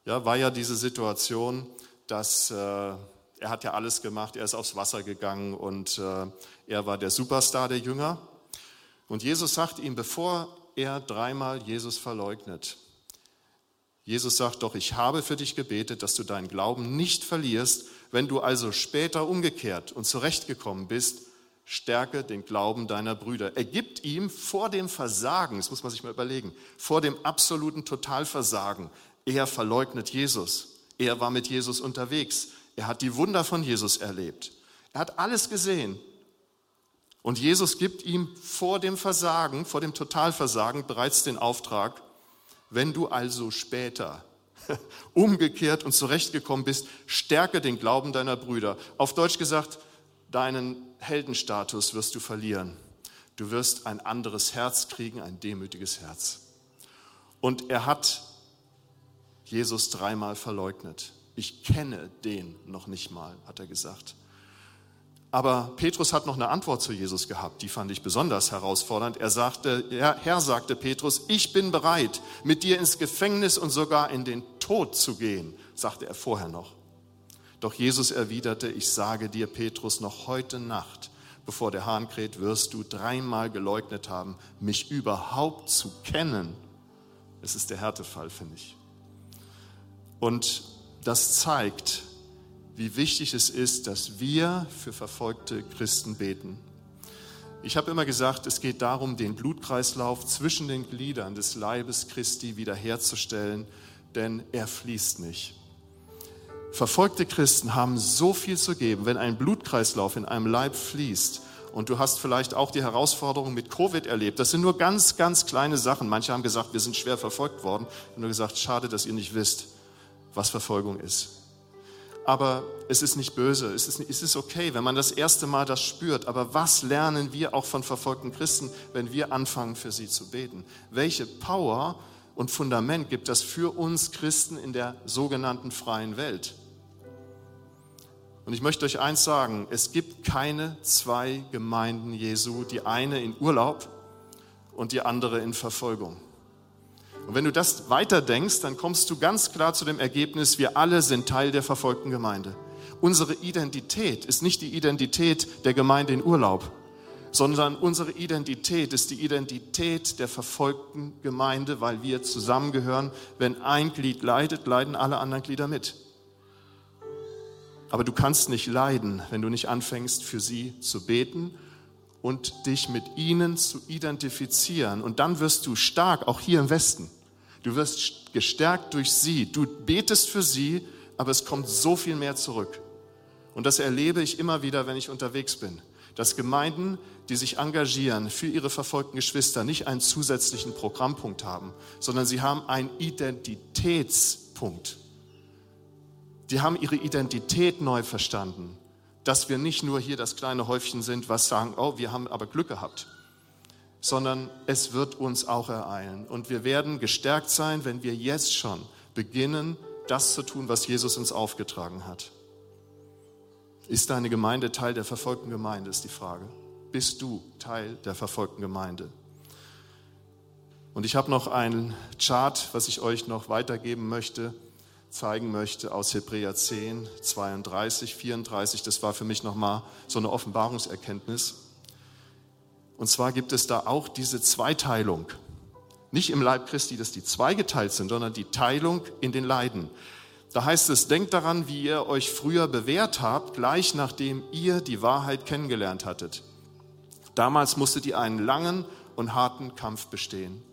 Ja, war ja diese Situation, dass äh, Er hat ja alles gemacht, er ist aufs Wasser gegangen und äh, er war der Superstar der Jünger. Und Jesus sagt ihm, bevor er dreimal Jesus verleugnet, Jesus sagt doch, ich habe für dich gebetet, dass du deinen Glauben nicht verlierst. Wenn du also später umgekehrt und zurechtgekommen bist, stärke den Glauben deiner Brüder. Er gibt ihm vor dem Versagen, das muss man sich mal überlegen, vor dem absoluten Totalversagen, er verleugnet Jesus. Er war mit Jesus unterwegs. Er hat die Wunder von Jesus erlebt. Er hat alles gesehen. Und Jesus gibt ihm vor dem Versagen, vor dem Totalversagen bereits den Auftrag, wenn du also später (laughs) umgekehrt und zurechtgekommen bist, stärke den Glauben deiner Brüder. Auf Deutsch gesagt, deinen Heldenstatus wirst du verlieren. Du wirst ein anderes Herz kriegen, ein demütiges Herz. Und er hat Jesus dreimal verleugnet. Ich kenne den noch nicht mal, hat er gesagt. Aber Petrus hat noch eine Antwort zu Jesus gehabt, die fand ich besonders herausfordernd. Er sagte, Herr, sagte Petrus, ich bin bereit, mit dir ins Gefängnis und sogar in den Tod zu gehen, sagte er vorher noch. Doch Jesus erwiderte, ich sage dir, Petrus, noch heute Nacht, bevor der Hahn kräht, wirst du dreimal geleugnet haben, mich überhaupt zu kennen. Es ist der Härtefall, finde ich. Und das zeigt, wie wichtig es ist, dass wir für verfolgte Christen beten. Ich habe immer gesagt, es geht darum, den Blutkreislauf zwischen den Gliedern des Leibes Christi wiederherzustellen, denn er fließt nicht. Verfolgte Christen haben so viel zu geben, wenn ein Blutkreislauf in einem Leib fließt. Und du hast vielleicht auch die Herausforderung mit Covid erlebt. Das sind nur ganz, ganz kleine Sachen. Manche haben gesagt, wir sind schwer verfolgt worden. Und nur gesagt, schade, dass ihr nicht wisst, was Verfolgung ist aber es ist nicht böse, es ist, es ist okay, wenn man das erste Mal das spürt. Aber was lernen wir auch von verfolgten Christen, wenn wir anfangen, für sie zu beten? Welche Power und Fundament gibt das für uns Christen in der sogenannten freien Welt? Und ich möchte euch eins sagen, es gibt keine zwei Gemeinden Jesu, die eine in Urlaub und die andere in Verfolgung. Und wenn du das weiterdenkst, dann kommst du ganz klar zu dem Ergebnis, wir alle sind Teil der verfolgten Gemeinde. Unsere Identität ist nicht die Identität der Gemeinde in Urlaub, sondern unsere Identität ist die Identität der verfolgten Gemeinde, weil wir zusammengehören. Wenn ein Glied leidet, leiden alle anderen Glieder mit. Aber du kannst nicht leiden, wenn du nicht anfängst, für sie zu beten und dich mit ihnen zu identifizieren. Und dann wirst du stark, auch hier im Westen. Du wirst gestärkt durch sie. Du betest für sie, aber es kommt so viel mehr zurück. Und das erlebe ich immer wieder, wenn ich unterwegs bin. Dass Gemeinden, die sich engagieren für ihre verfolgten Geschwister, nicht einen zusätzlichen Programmpunkt haben, sondern sie haben einen Identitätspunkt. Die haben ihre Identität neu verstanden. Dass wir nicht nur hier das kleine Häufchen sind, was sagen, oh, wir haben aber Glück gehabt sondern es wird uns auch ereilen. Und wir werden gestärkt sein, wenn wir jetzt schon beginnen, das zu tun, was Jesus uns aufgetragen hat. Ist deine Gemeinde Teil der verfolgten Gemeinde, ist die Frage. Bist du Teil der verfolgten Gemeinde? Und ich habe noch einen Chart, was ich euch noch weitergeben möchte, zeigen möchte aus Hebräer 10, 32, 34. Das war für mich nochmal so eine Offenbarungserkenntnis. Und zwar gibt es da auch diese Zweiteilung. Nicht im Leib Christi, dass die zweigeteilt sind, sondern die Teilung in den Leiden. Da heißt es, denkt daran, wie ihr euch früher bewährt habt, gleich nachdem ihr die Wahrheit kennengelernt hattet. Damals musstet ihr einen langen und harten Kampf bestehen.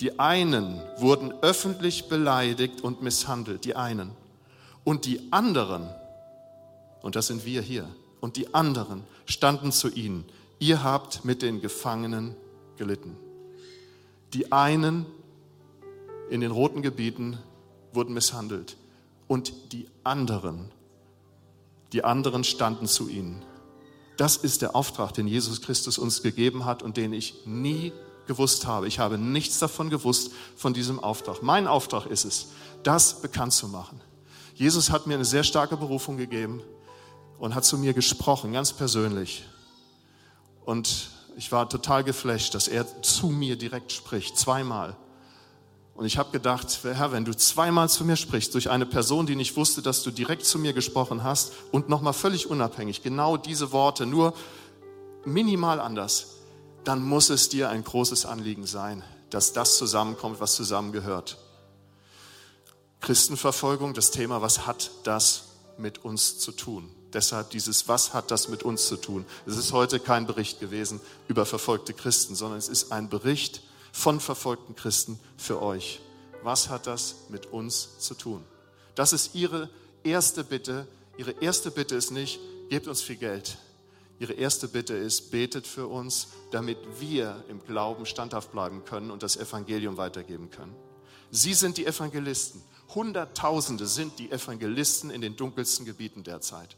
Die einen wurden öffentlich beleidigt und misshandelt, die einen. Und die anderen, und das sind wir hier, und die anderen standen zu ihnen ihr habt mit den Gefangenen gelitten. Die einen in den roten Gebieten wurden misshandelt und die anderen, die anderen standen zu ihnen. Das ist der Auftrag, den Jesus Christus uns gegeben hat und den ich nie gewusst habe. Ich habe nichts davon gewusst, von diesem Auftrag. Mein Auftrag ist es, das bekannt zu machen. Jesus hat mir eine sehr starke Berufung gegeben und hat zu mir gesprochen, ganz persönlich. Und ich war total geflasht, dass er zu mir direkt spricht, zweimal. Und ich habe gedacht, Herr, wenn du zweimal zu mir sprichst, durch eine Person, die nicht wusste, dass du direkt zu mir gesprochen hast und nochmal völlig unabhängig, genau diese Worte, nur minimal anders, dann muss es dir ein großes Anliegen sein, dass das zusammenkommt, was zusammengehört. Christenverfolgung, das Thema, was hat das mit uns zu tun? Deshalb dieses, was hat das mit uns zu tun? Es ist heute kein Bericht gewesen über verfolgte Christen, sondern es ist ein Bericht von verfolgten Christen für euch. Was hat das mit uns zu tun? Das ist ihre erste Bitte. Ihre erste Bitte ist nicht, gebt uns viel Geld. Ihre erste Bitte ist, betet für uns, damit wir im Glauben standhaft bleiben können und das Evangelium weitergeben können. Sie sind die Evangelisten. Hunderttausende sind die Evangelisten in den dunkelsten Gebieten derzeit.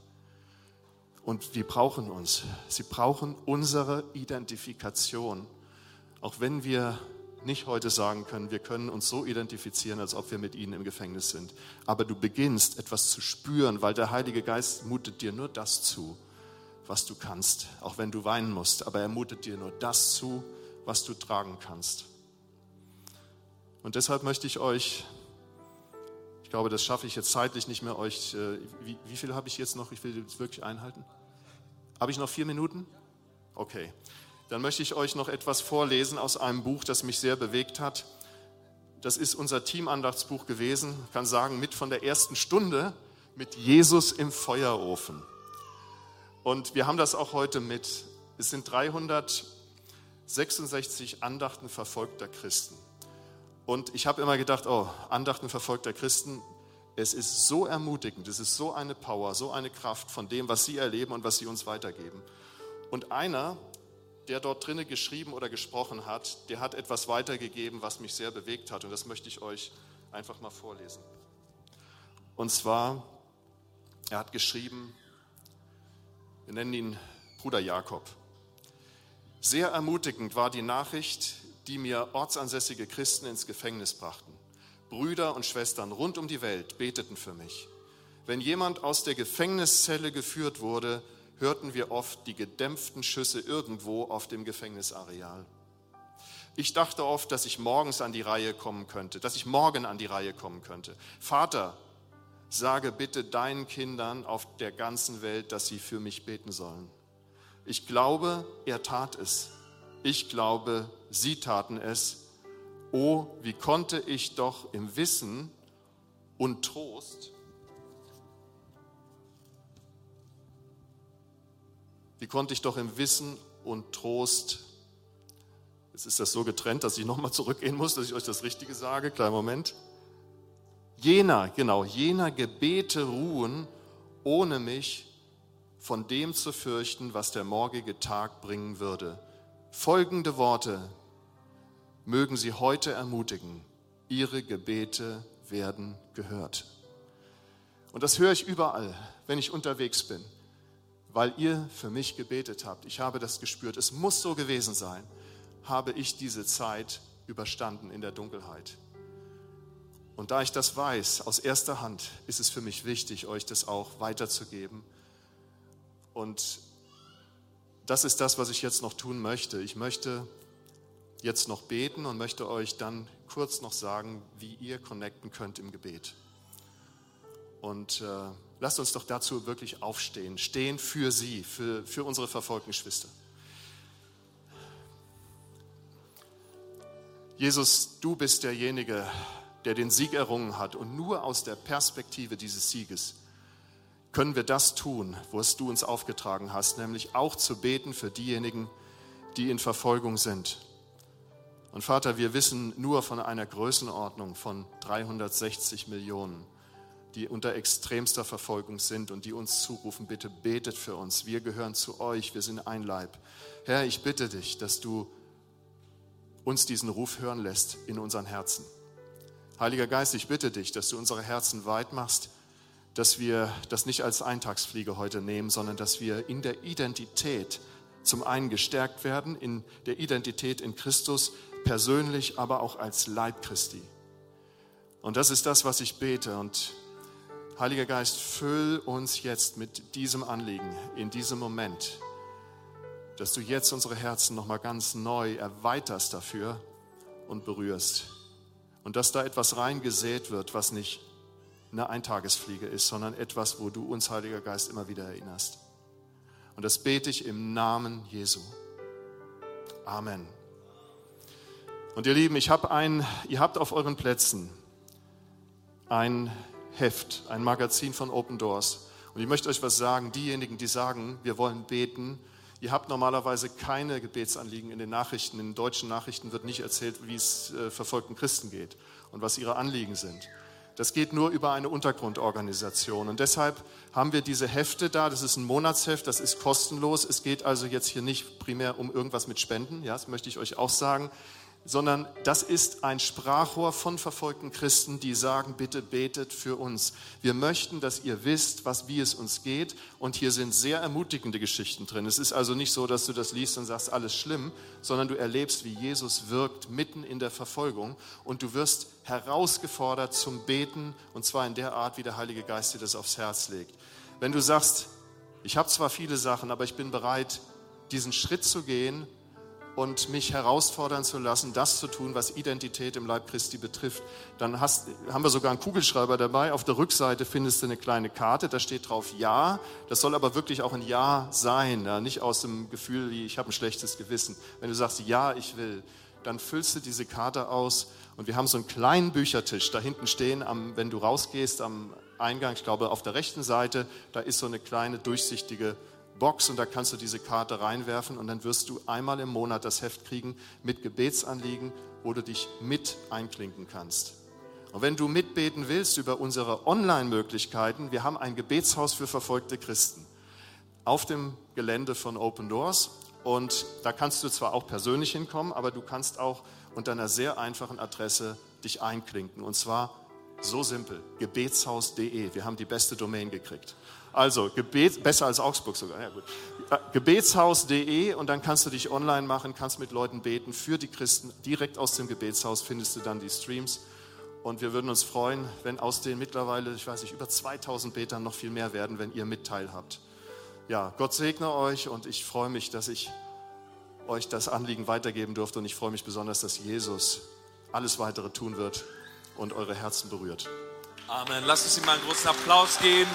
Und die brauchen uns. Sie brauchen unsere Identifikation auch wenn wir nicht heute sagen können, wir können uns so identifizieren, als ob wir mit ihnen im Gefängnis sind. Aber du beginnst etwas zu spüren, weil der Heilige Geist mutet dir nur das zu, was du kannst, auch wenn du weinen musst. Aber er mutet dir nur das zu, was du tragen kannst. Und deshalb möchte ich euch, ich glaube, das schaffe ich jetzt zeitlich nicht mehr, euch, äh, wie, wie viel habe ich jetzt noch? Ich will es wirklich einhalten. Habe ich noch vier Minuten? Okay dann möchte ich euch noch etwas vorlesen aus einem Buch, das mich sehr bewegt hat. Das ist unser Teamandachtsbuch gewesen, ich kann sagen, mit von der ersten Stunde mit Jesus im Feuerofen. Und wir haben das auch heute mit. Es sind 366 Andachten verfolgter Christen. Und ich habe immer gedacht, oh, Andachten verfolgter Christen, es ist so ermutigend, es ist so eine Power, so eine Kraft von dem, was sie erleben und was sie uns weitergeben. Und einer, der dort drinnen geschrieben oder gesprochen hat, der hat etwas weitergegeben, was mich sehr bewegt hat. Und das möchte ich euch einfach mal vorlesen. Und zwar, er hat geschrieben, wir nennen ihn Bruder Jakob. Sehr ermutigend war die Nachricht, die mir ortsansässige Christen ins Gefängnis brachten. Brüder und Schwestern rund um die Welt beteten für mich. Wenn jemand aus der Gefängniszelle geführt wurde, hörten wir oft die gedämpften Schüsse irgendwo auf dem Gefängnisareal. Ich dachte oft, dass ich morgens an die Reihe kommen könnte, dass ich morgen an die Reihe kommen könnte. Vater, sage bitte deinen Kindern auf der ganzen Welt, dass sie für mich beten sollen. Ich glaube, er tat es. Ich glaube, sie taten es. Oh, wie konnte ich doch im Wissen und Trost Wie konnte ich doch im Wissen und Trost, jetzt ist das so getrennt, dass ich nochmal zurückgehen muss, dass ich euch das Richtige sage, kleinen Moment. Jener, genau, jener Gebete ruhen, ohne mich von dem zu fürchten, was der morgige Tag bringen würde. Folgende Worte mögen Sie heute ermutigen. Ihre Gebete werden gehört. Und das höre ich überall, wenn ich unterwegs bin weil ihr für mich gebetet habt. Ich habe das gespürt. Es muss so gewesen sein. Habe ich diese Zeit überstanden in der Dunkelheit. Und da ich das weiß, aus erster Hand, ist es für mich wichtig, euch das auch weiterzugeben. Und das ist das, was ich jetzt noch tun möchte. Ich möchte jetzt noch beten und möchte euch dann kurz noch sagen, wie ihr connecten könnt im Gebet. Und äh, lasst uns doch dazu wirklich aufstehen, stehen für sie, für, für unsere verfolgten Geschwister. Jesus, du bist derjenige, der den Sieg errungen hat. Und nur aus der Perspektive dieses Sieges können wir das tun, was du uns aufgetragen hast, nämlich auch zu beten für diejenigen, die in Verfolgung sind. Und Vater, wir wissen nur von einer Größenordnung von 360 Millionen die unter extremster Verfolgung sind und die uns zurufen, bitte betet für uns. Wir gehören zu euch, wir sind ein Leib. Herr, ich bitte dich, dass du uns diesen Ruf hören lässt in unseren Herzen. Heiliger Geist, ich bitte dich, dass du unsere Herzen weit machst, dass wir das nicht als Eintagsfliege heute nehmen, sondern dass wir in der Identität zum einen gestärkt werden, in der Identität in Christus, persönlich, aber auch als Leib Christi. Und das ist das, was ich bete. Und Heiliger Geist, füll uns jetzt mit diesem Anliegen in diesem Moment, dass du jetzt unsere Herzen nochmal ganz neu erweiterst dafür und berührst. Und dass da etwas reingesät wird, was nicht eine Eintagesfliege ist, sondern etwas, wo du uns, Heiliger Geist, immer wieder erinnerst. Und das bete ich im Namen Jesu. Amen. Und ihr Lieben, ich habe ein, ihr habt auf euren Plätzen ein Heft, ein Magazin von Open Doors. Und ich möchte euch was sagen, diejenigen, die sagen, wir wollen beten, ihr habt normalerweise keine Gebetsanliegen in den Nachrichten. In den deutschen Nachrichten wird nicht erzählt, wie es äh, verfolgten Christen geht und was ihre Anliegen sind. Das geht nur über eine Untergrundorganisation. Und deshalb haben wir diese Hefte da. Das ist ein Monatsheft, das ist kostenlos. Es geht also jetzt hier nicht primär um irgendwas mit Spenden. Ja, das möchte ich euch auch sagen sondern das ist ein Sprachrohr von verfolgten Christen, die sagen, bitte betet für uns. Wir möchten, dass ihr wisst, was, wie es uns geht. Und hier sind sehr ermutigende Geschichten drin. Es ist also nicht so, dass du das liest und sagst, alles schlimm, sondern du erlebst, wie Jesus wirkt mitten in der Verfolgung und du wirst herausgefordert zum Beten und zwar in der Art, wie der Heilige Geist dir das aufs Herz legt. Wenn du sagst, ich habe zwar viele Sachen, aber ich bin bereit, diesen Schritt zu gehen und mich herausfordern zu lassen, das zu tun, was Identität im Leib Christi betrifft. Dann hast, haben wir sogar einen Kugelschreiber dabei. Auf der Rückseite findest du eine kleine Karte, da steht drauf Ja. Das soll aber wirklich auch ein Ja sein, ja? nicht aus dem Gefühl, ich habe ein schlechtes Gewissen. Wenn du sagst Ja, ich will, dann füllst du diese Karte aus und wir haben so einen kleinen Büchertisch da hinten stehen, am, wenn du rausgehst am Eingang, ich glaube auf der rechten Seite, da ist so eine kleine durchsichtige Box und da kannst du diese Karte reinwerfen und dann wirst du einmal im Monat das Heft kriegen mit Gebetsanliegen, wo du dich mit einklinken kannst. Und wenn du mitbeten willst über unsere Online-Möglichkeiten, wir haben ein Gebetshaus für verfolgte Christen auf dem Gelände von Open Doors und da kannst du zwar auch persönlich hinkommen, aber du kannst auch unter einer sehr einfachen Adresse dich einklinken und zwar so simpel, gebetshaus.de. Wir haben die beste Domain gekriegt. Also, Gebet, besser als Augsburg sogar, ja gut. Äh, Gebetshaus.de und dann kannst du dich online machen, kannst mit Leuten beten für die Christen. Direkt aus dem Gebetshaus findest du dann die Streams. Und wir würden uns freuen, wenn aus den mittlerweile, ich weiß nicht, über 2000 Betern noch viel mehr werden, wenn ihr Mitteil habt. Ja, Gott segne euch und ich freue mich, dass ich euch das Anliegen weitergeben durfte und ich freue mich besonders, dass Jesus alles weitere tun wird und eure Herzen berührt. Amen. Lass uns ihm mal einen großen Applaus geben.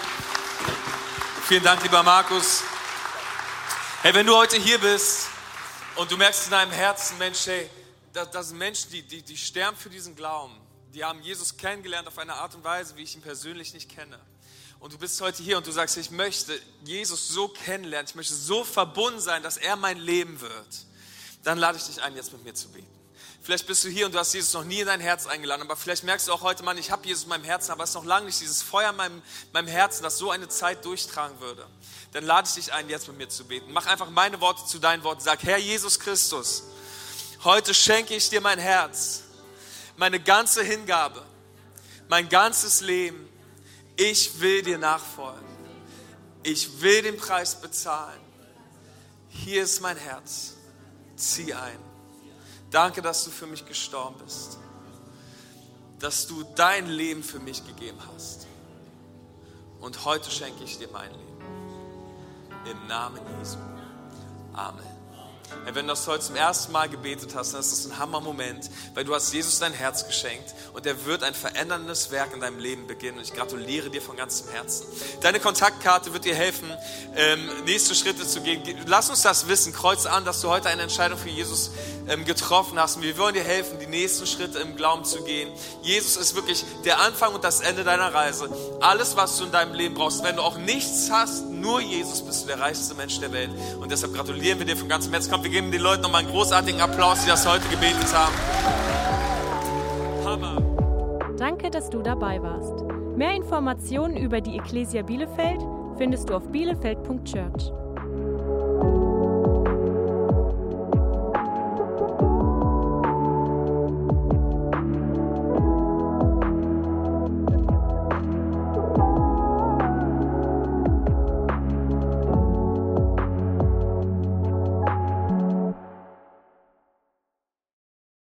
Vielen Dank, lieber Markus. Hey, wenn du heute hier bist und du merkst in deinem Herzen, Mensch, hey, das, das sind Menschen, die, die, die sterben für diesen Glauben. Die haben Jesus kennengelernt auf eine Art und Weise, wie ich ihn persönlich nicht kenne. Und du bist heute hier und du sagst, ich möchte Jesus so kennenlernen, ich möchte so verbunden sein, dass er mein Leben wird. Dann lade ich dich ein, jetzt mit mir zu beten. Vielleicht bist du hier und du hast Jesus noch nie in dein Herz eingeladen, aber vielleicht merkst du auch heute, Mann, ich habe Jesus in meinem Herzen, aber es ist noch lange nicht dieses Feuer in meinem, meinem Herzen, das so eine Zeit durchtragen würde. Dann lade ich dich ein, jetzt mit mir zu beten. Mach einfach meine Worte zu deinen Worten. Sag, Herr Jesus Christus, heute schenke ich dir mein Herz, meine ganze Hingabe, mein ganzes Leben. Ich will dir nachfolgen. Ich will den Preis bezahlen. Hier ist mein Herz. Zieh ein. Danke, dass du für mich gestorben bist. Dass du dein Leben für mich gegeben hast. Und heute schenke ich dir mein Leben. Im Namen Jesu. Amen. Wenn du das heute zum ersten Mal gebetet hast, dann ist das ein Hammer-Moment, weil du hast Jesus dein Herz geschenkt und er wird ein veränderndes Werk in deinem Leben beginnen. Und ich gratuliere dir von ganzem Herzen. Deine Kontaktkarte wird dir helfen, ähm, nächste Schritte zu gehen. Lass uns das wissen. Kreuz an, dass du heute eine Entscheidung für Jesus ähm, getroffen hast. Und wir wollen dir helfen, die nächsten Schritte im Glauben zu gehen. Jesus ist wirklich der Anfang und das Ende deiner Reise. Alles, was du in deinem Leben brauchst. Wenn du auch nichts hast, nur Jesus, bist du der reichste Mensch der Welt. Und deshalb gratulieren wir dir von ganzem Herzen. Komm, wir geben den Leuten nochmal einen großartigen Applaus, die das heute gebetet haben. Hammer. Danke, dass du dabei warst. Mehr Informationen über die Ecclesia Bielefeld findest du auf bielefeld.church.